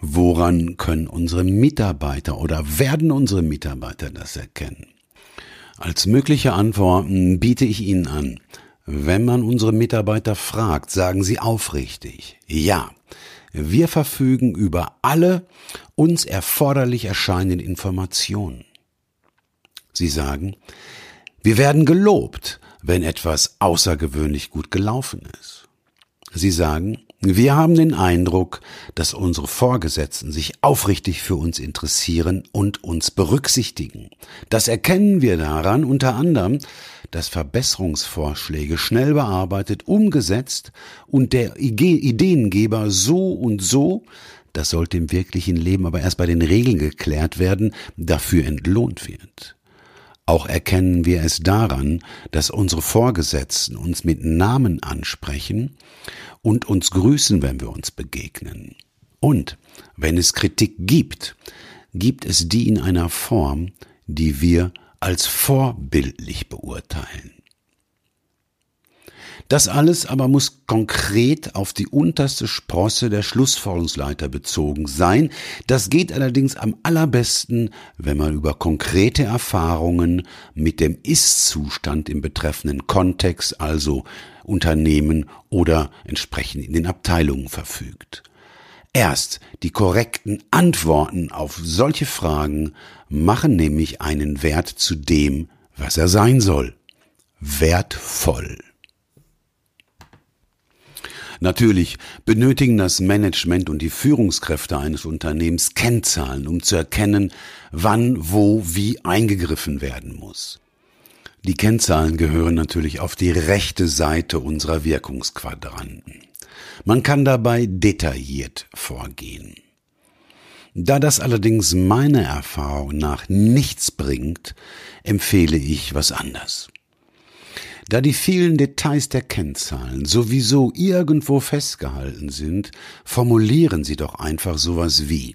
Woran können unsere Mitarbeiter oder werden unsere Mitarbeiter das erkennen? Als mögliche Antworten biete ich Ihnen an, wenn man unsere Mitarbeiter fragt, sagen sie aufrichtig, ja, wir verfügen über alle uns erforderlich erscheinenden Informationen. Sie sagen, wir werden gelobt, wenn etwas außergewöhnlich gut gelaufen ist. Sie sagen, wir haben den Eindruck, dass unsere Vorgesetzten sich aufrichtig für uns interessieren und uns berücksichtigen. Das erkennen wir daran unter anderem, dass Verbesserungsvorschläge schnell bearbeitet, umgesetzt und der Ideengeber so und so, das sollte im wirklichen Leben aber erst bei den Regeln geklärt werden, dafür entlohnt wird. Auch erkennen wir es daran, dass unsere Vorgesetzten uns mit Namen ansprechen und uns grüßen, wenn wir uns begegnen. Und wenn es Kritik gibt, gibt es die in einer Form, die wir als vorbildlich beurteilen. Das alles aber muss konkret auf die unterste Sprosse der Schlussfolgerungsleiter bezogen sein. Das geht allerdings am allerbesten, wenn man über konkrete Erfahrungen mit dem Ist-Zustand im betreffenden Kontext, also Unternehmen oder entsprechend in den Abteilungen verfügt. Erst die korrekten Antworten auf solche Fragen machen nämlich einen Wert zu dem, was er sein soll. Wertvoll. Natürlich benötigen das Management und die Führungskräfte eines Unternehmens Kennzahlen, um zu erkennen, wann, wo, wie eingegriffen werden muss. Die Kennzahlen gehören natürlich auf die rechte Seite unserer Wirkungsquadranten. Man kann dabei detailliert vorgehen. Da das allerdings meiner Erfahrung nach nichts bringt, empfehle ich was anders. Da die vielen Details der Kennzahlen sowieso irgendwo festgehalten sind, formulieren Sie doch einfach sowas wie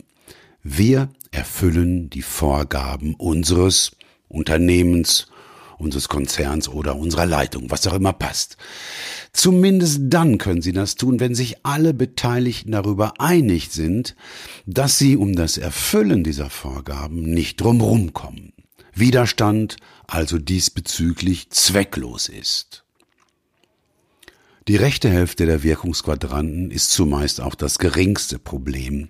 Wir erfüllen die Vorgaben unseres Unternehmens, unseres Konzerns oder unserer Leitung, was auch immer passt. Zumindest dann können Sie das tun, wenn sich alle Beteiligten darüber einig sind, dass sie um das Erfüllen dieser Vorgaben nicht drumherum kommen. Widerstand also diesbezüglich zwecklos ist. Die rechte Hälfte der Wirkungsquadranten ist zumeist auch das geringste Problem,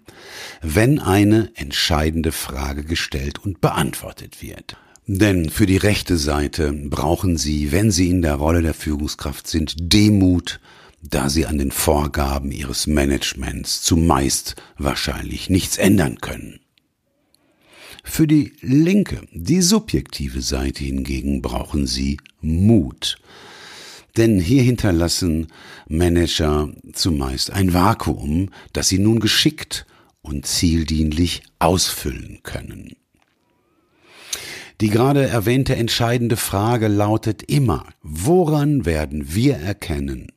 wenn eine entscheidende Frage gestellt und beantwortet wird. Denn für die rechte Seite brauchen Sie, wenn Sie in der Rolle der Führungskraft sind, Demut, da Sie an den Vorgaben Ihres Managements zumeist wahrscheinlich nichts ändern können. Für die linke, die subjektive Seite hingegen brauchen sie Mut. Denn hier hinterlassen Manager zumeist ein Vakuum, das sie nun geschickt und zieldienlich ausfüllen können. Die gerade erwähnte entscheidende Frage lautet immer, woran werden wir erkennen,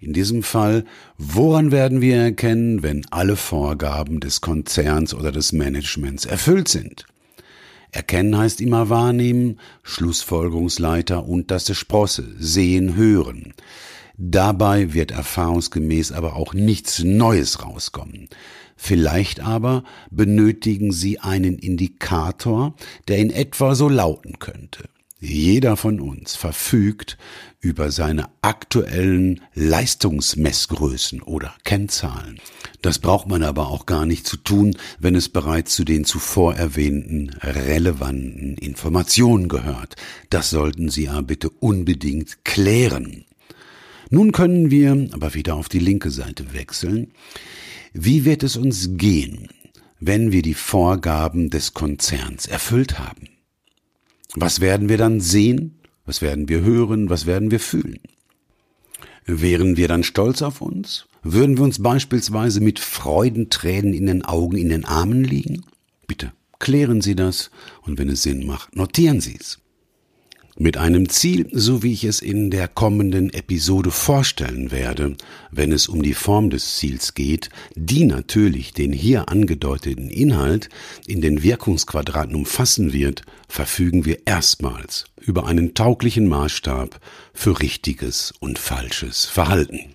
in diesem Fall, woran werden wir erkennen, wenn alle Vorgaben des Konzerns oder des Managements erfüllt sind? Erkennen heißt immer wahrnehmen, Schlussfolgerungsleiter unterste Sprosse, sehen, hören. Dabei wird erfahrungsgemäß aber auch nichts Neues rauskommen. Vielleicht aber benötigen Sie einen Indikator, der in etwa so lauten könnte. Jeder von uns verfügt über seine aktuellen Leistungsmessgrößen oder Kennzahlen. Das braucht man aber auch gar nicht zu tun, wenn es bereits zu den zuvor erwähnten relevanten Informationen gehört. Das sollten Sie aber bitte unbedingt klären. Nun können wir aber wieder auf die linke Seite wechseln. Wie wird es uns gehen, wenn wir die Vorgaben des Konzerns erfüllt haben? Was werden wir dann sehen? Was werden wir hören? Was werden wir fühlen? Wären wir dann stolz auf uns? Würden wir uns beispielsweise mit Freudentränen in den Augen in den Armen liegen? Bitte klären Sie das und wenn es Sinn macht, notieren Sie es mit einem Ziel, so wie ich es in der kommenden Episode vorstellen werde, wenn es um die Form des Ziels geht, die natürlich den hier angedeuteten Inhalt in den Wirkungsquadranten umfassen wird, verfügen wir erstmals über einen tauglichen Maßstab für richtiges und falsches Verhalten.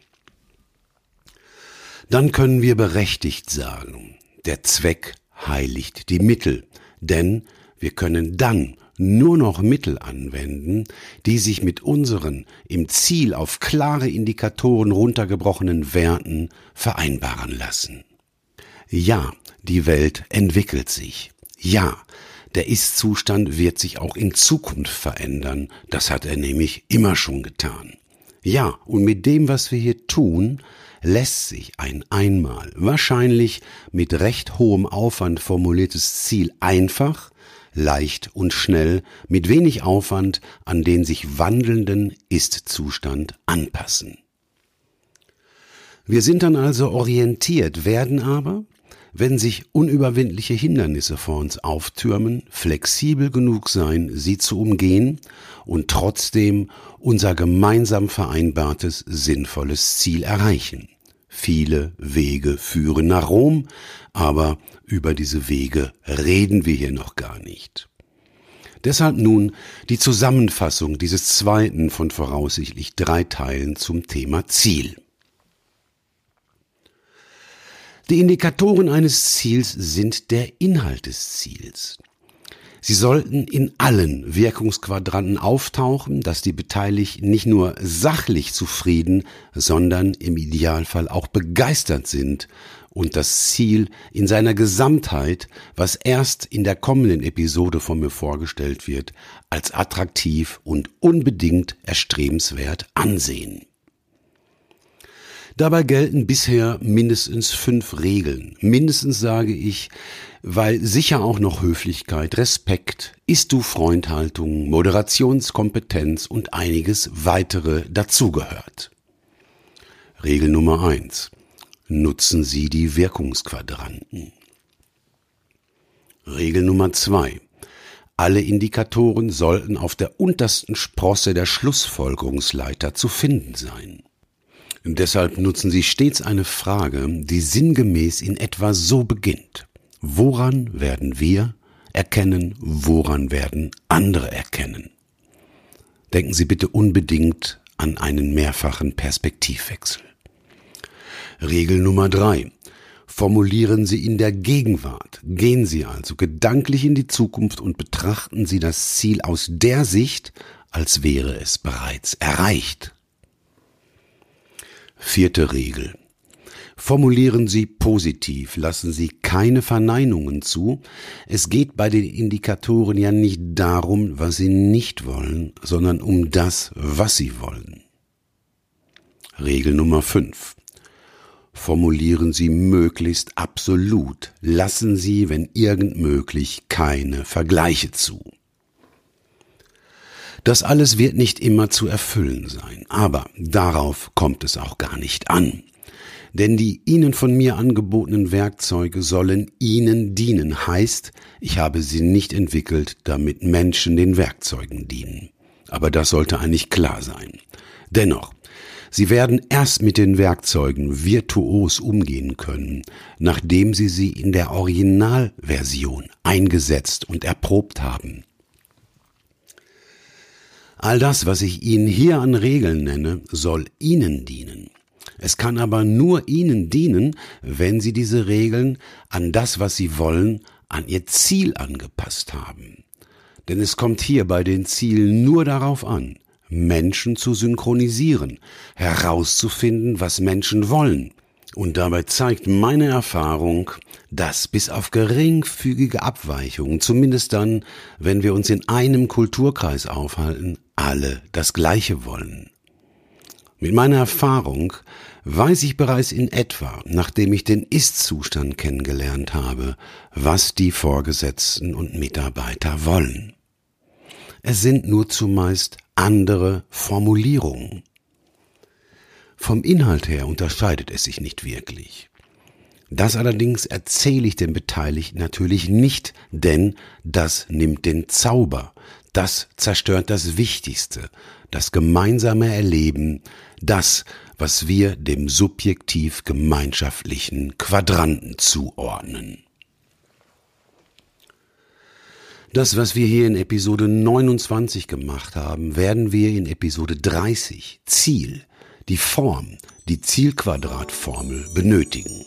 Dann können wir berechtigt sagen, der Zweck heiligt die Mittel, denn wir können dann nur noch Mittel anwenden, die sich mit unseren im Ziel auf klare Indikatoren runtergebrochenen Werten vereinbaren lassen. Ja, die Welt entwickelt sich. Ja, der Ist-Zustand wird sich auch in Zukunft verändern. Das hat er nämlich immer schon getan. Ja, und mit dem, was wir hier tun, lässt sich ein einmal wahrscheinlich mit recht hohem Aufwand formuliertes Ziel einfach leicht und schnell, mit wenig Aufwand an den sich wandelnden Ist-Zustand anpassen. Wir sind dann also orientiert, werden aber, wenn sich unüberwindliche Hindernisse vor uns auftürmen, flexibel genug sein, sie zu umgehen und trotzdem unser gemeinsam vereinbartes sinnvolles Ziel erreichen. Viele Wege führen nach Rom, aber über diese Wege reden wir hier noch gar nicht. Deshalb nun die Zusammenfassung dieses zweiten von voraussichtlich drei Teilen zum Thema Ziel. Die Indikatoren eines Ziels sind der Inhalt des Ziels. Sie sollten in allen Wirkungsquadranten auftauchen, dass die Beteiligten nicht nur sachlich zufrieden, sondern im Idealfall auch begeistert sind und das Ziel in seiner Gesamtheit, was erst in der kommenden Episode von mir vorgestellt wird, als attraktiv und unbedingt erstrebenswert ansehen. Dabei gelten bisher mindestens fünf Regeln. Mindestens sage ich, weil sicher auch noch Höflichkeit, Respekt, Ist-du-Freundhaltung, Moderationskompetenz und einiges weitere dazugehört. Regel Nummer eins: Nutzen Sie die Wirkungsquadranten. Regel Nummer zwei: Alle Indikatoren sollten auf der untersten Sprosse der Schlussfolgerungsleiter zu finden sein. Deshalb nutzen Sie stets eine Frage, die sinngemäß in etwa so beginnt. Woran werden wir erkennen, woran werden andere erkennen? Denken Sie bitte unbedingt an einen mehrfachen Perspektivwechsel. Regel Nummer drei. Formulieren Sie in der Gegenwart. Gehen Sie also gedanklich in die Zukunft und betrachten Sie das Ziel aus der Sicht, als wäre es bereits erreicht. Vierte Regel. Formulieren Sie positiv, lassen Sie keine Verneinungen zu. Es geht bei den Indikatoren ja nicht darum, was Sie nicht wollen, sondern um das, was Sie wollen. Regel Nummer 5. Formulieren Sie möglichst absolut, lassen Sie, wenn irgend möglich, keine Vergleiche zu. Das alles wird nicht immer zu erfüllen sein, aber darauf kommt es auch gar nicht an. Denn die Ihnen von mir angebotenen Werkzeuge sollen Ihnen dienen, heißt, ich habe sie nicht entwickelt, damit Menschen den Werkzeugen dienen. Aber das sollte eigentlich klar sein. Dennoch, Sie werden erst mit den Werkzeugen virtuos umgehen können, nachdem Sie sie in der Originalversion eingesetzt und erprobt haben. All das, was ich Ihnen hier an Regeln nenne, soll Ihnen dienen. Es kann aber nur Ihnen dienen, wenn Sie diese Regeln an das, was Sie wollen, an Ihr Ziel angepasst haben. Denn es kommt hier bei den Zielen nur darauf an, Menschen zu synchronisieren, herauszufinden, was Menschen wollen. Und dabei zeigt meine Erfahrung, dass bis auf geringfügige Abweichungen, zumindest dann, wenn wir uns in einem Kulturkreis aufhalten, alle das Gleiche wollen. Mit meiner Erfahrung weiß ich bereits in etwa, nachdem ich den Ist-Zustand kennengelernt habe, was die Vorgesetzten und Mitarbeiter wollen. es sind nur zumeist andere Formulierungen. Vom Inhalt her unterscheidet es sich nicht wirklich. Das allerdings erzähle ich den Beteiligten natürlich nicht, denn das nimmt den Zauber, das zerstört das Wichtigste, das gemeinsame Erleben, das, was wir dem subjektiv gemeinschaftlichen Quadranten zuordnen. Das, was wir hier in Episode 29 gemacht haben, werden wir in Episode 30, Ziel, die Form, die Zielquadratformel benötigen.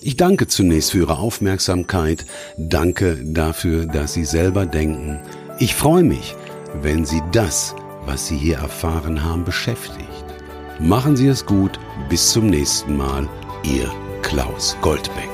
Ich danke zunächst für Ihre Aufmerksamkeit, danke dafür, dass Sie selber denken. Ich freue mich, wenn Sie das, was Sie hier erfahren haben, beschäftigt. Machen Sie es gut, bis zum nächsten Mal, Ihr Klaus Goldbeck.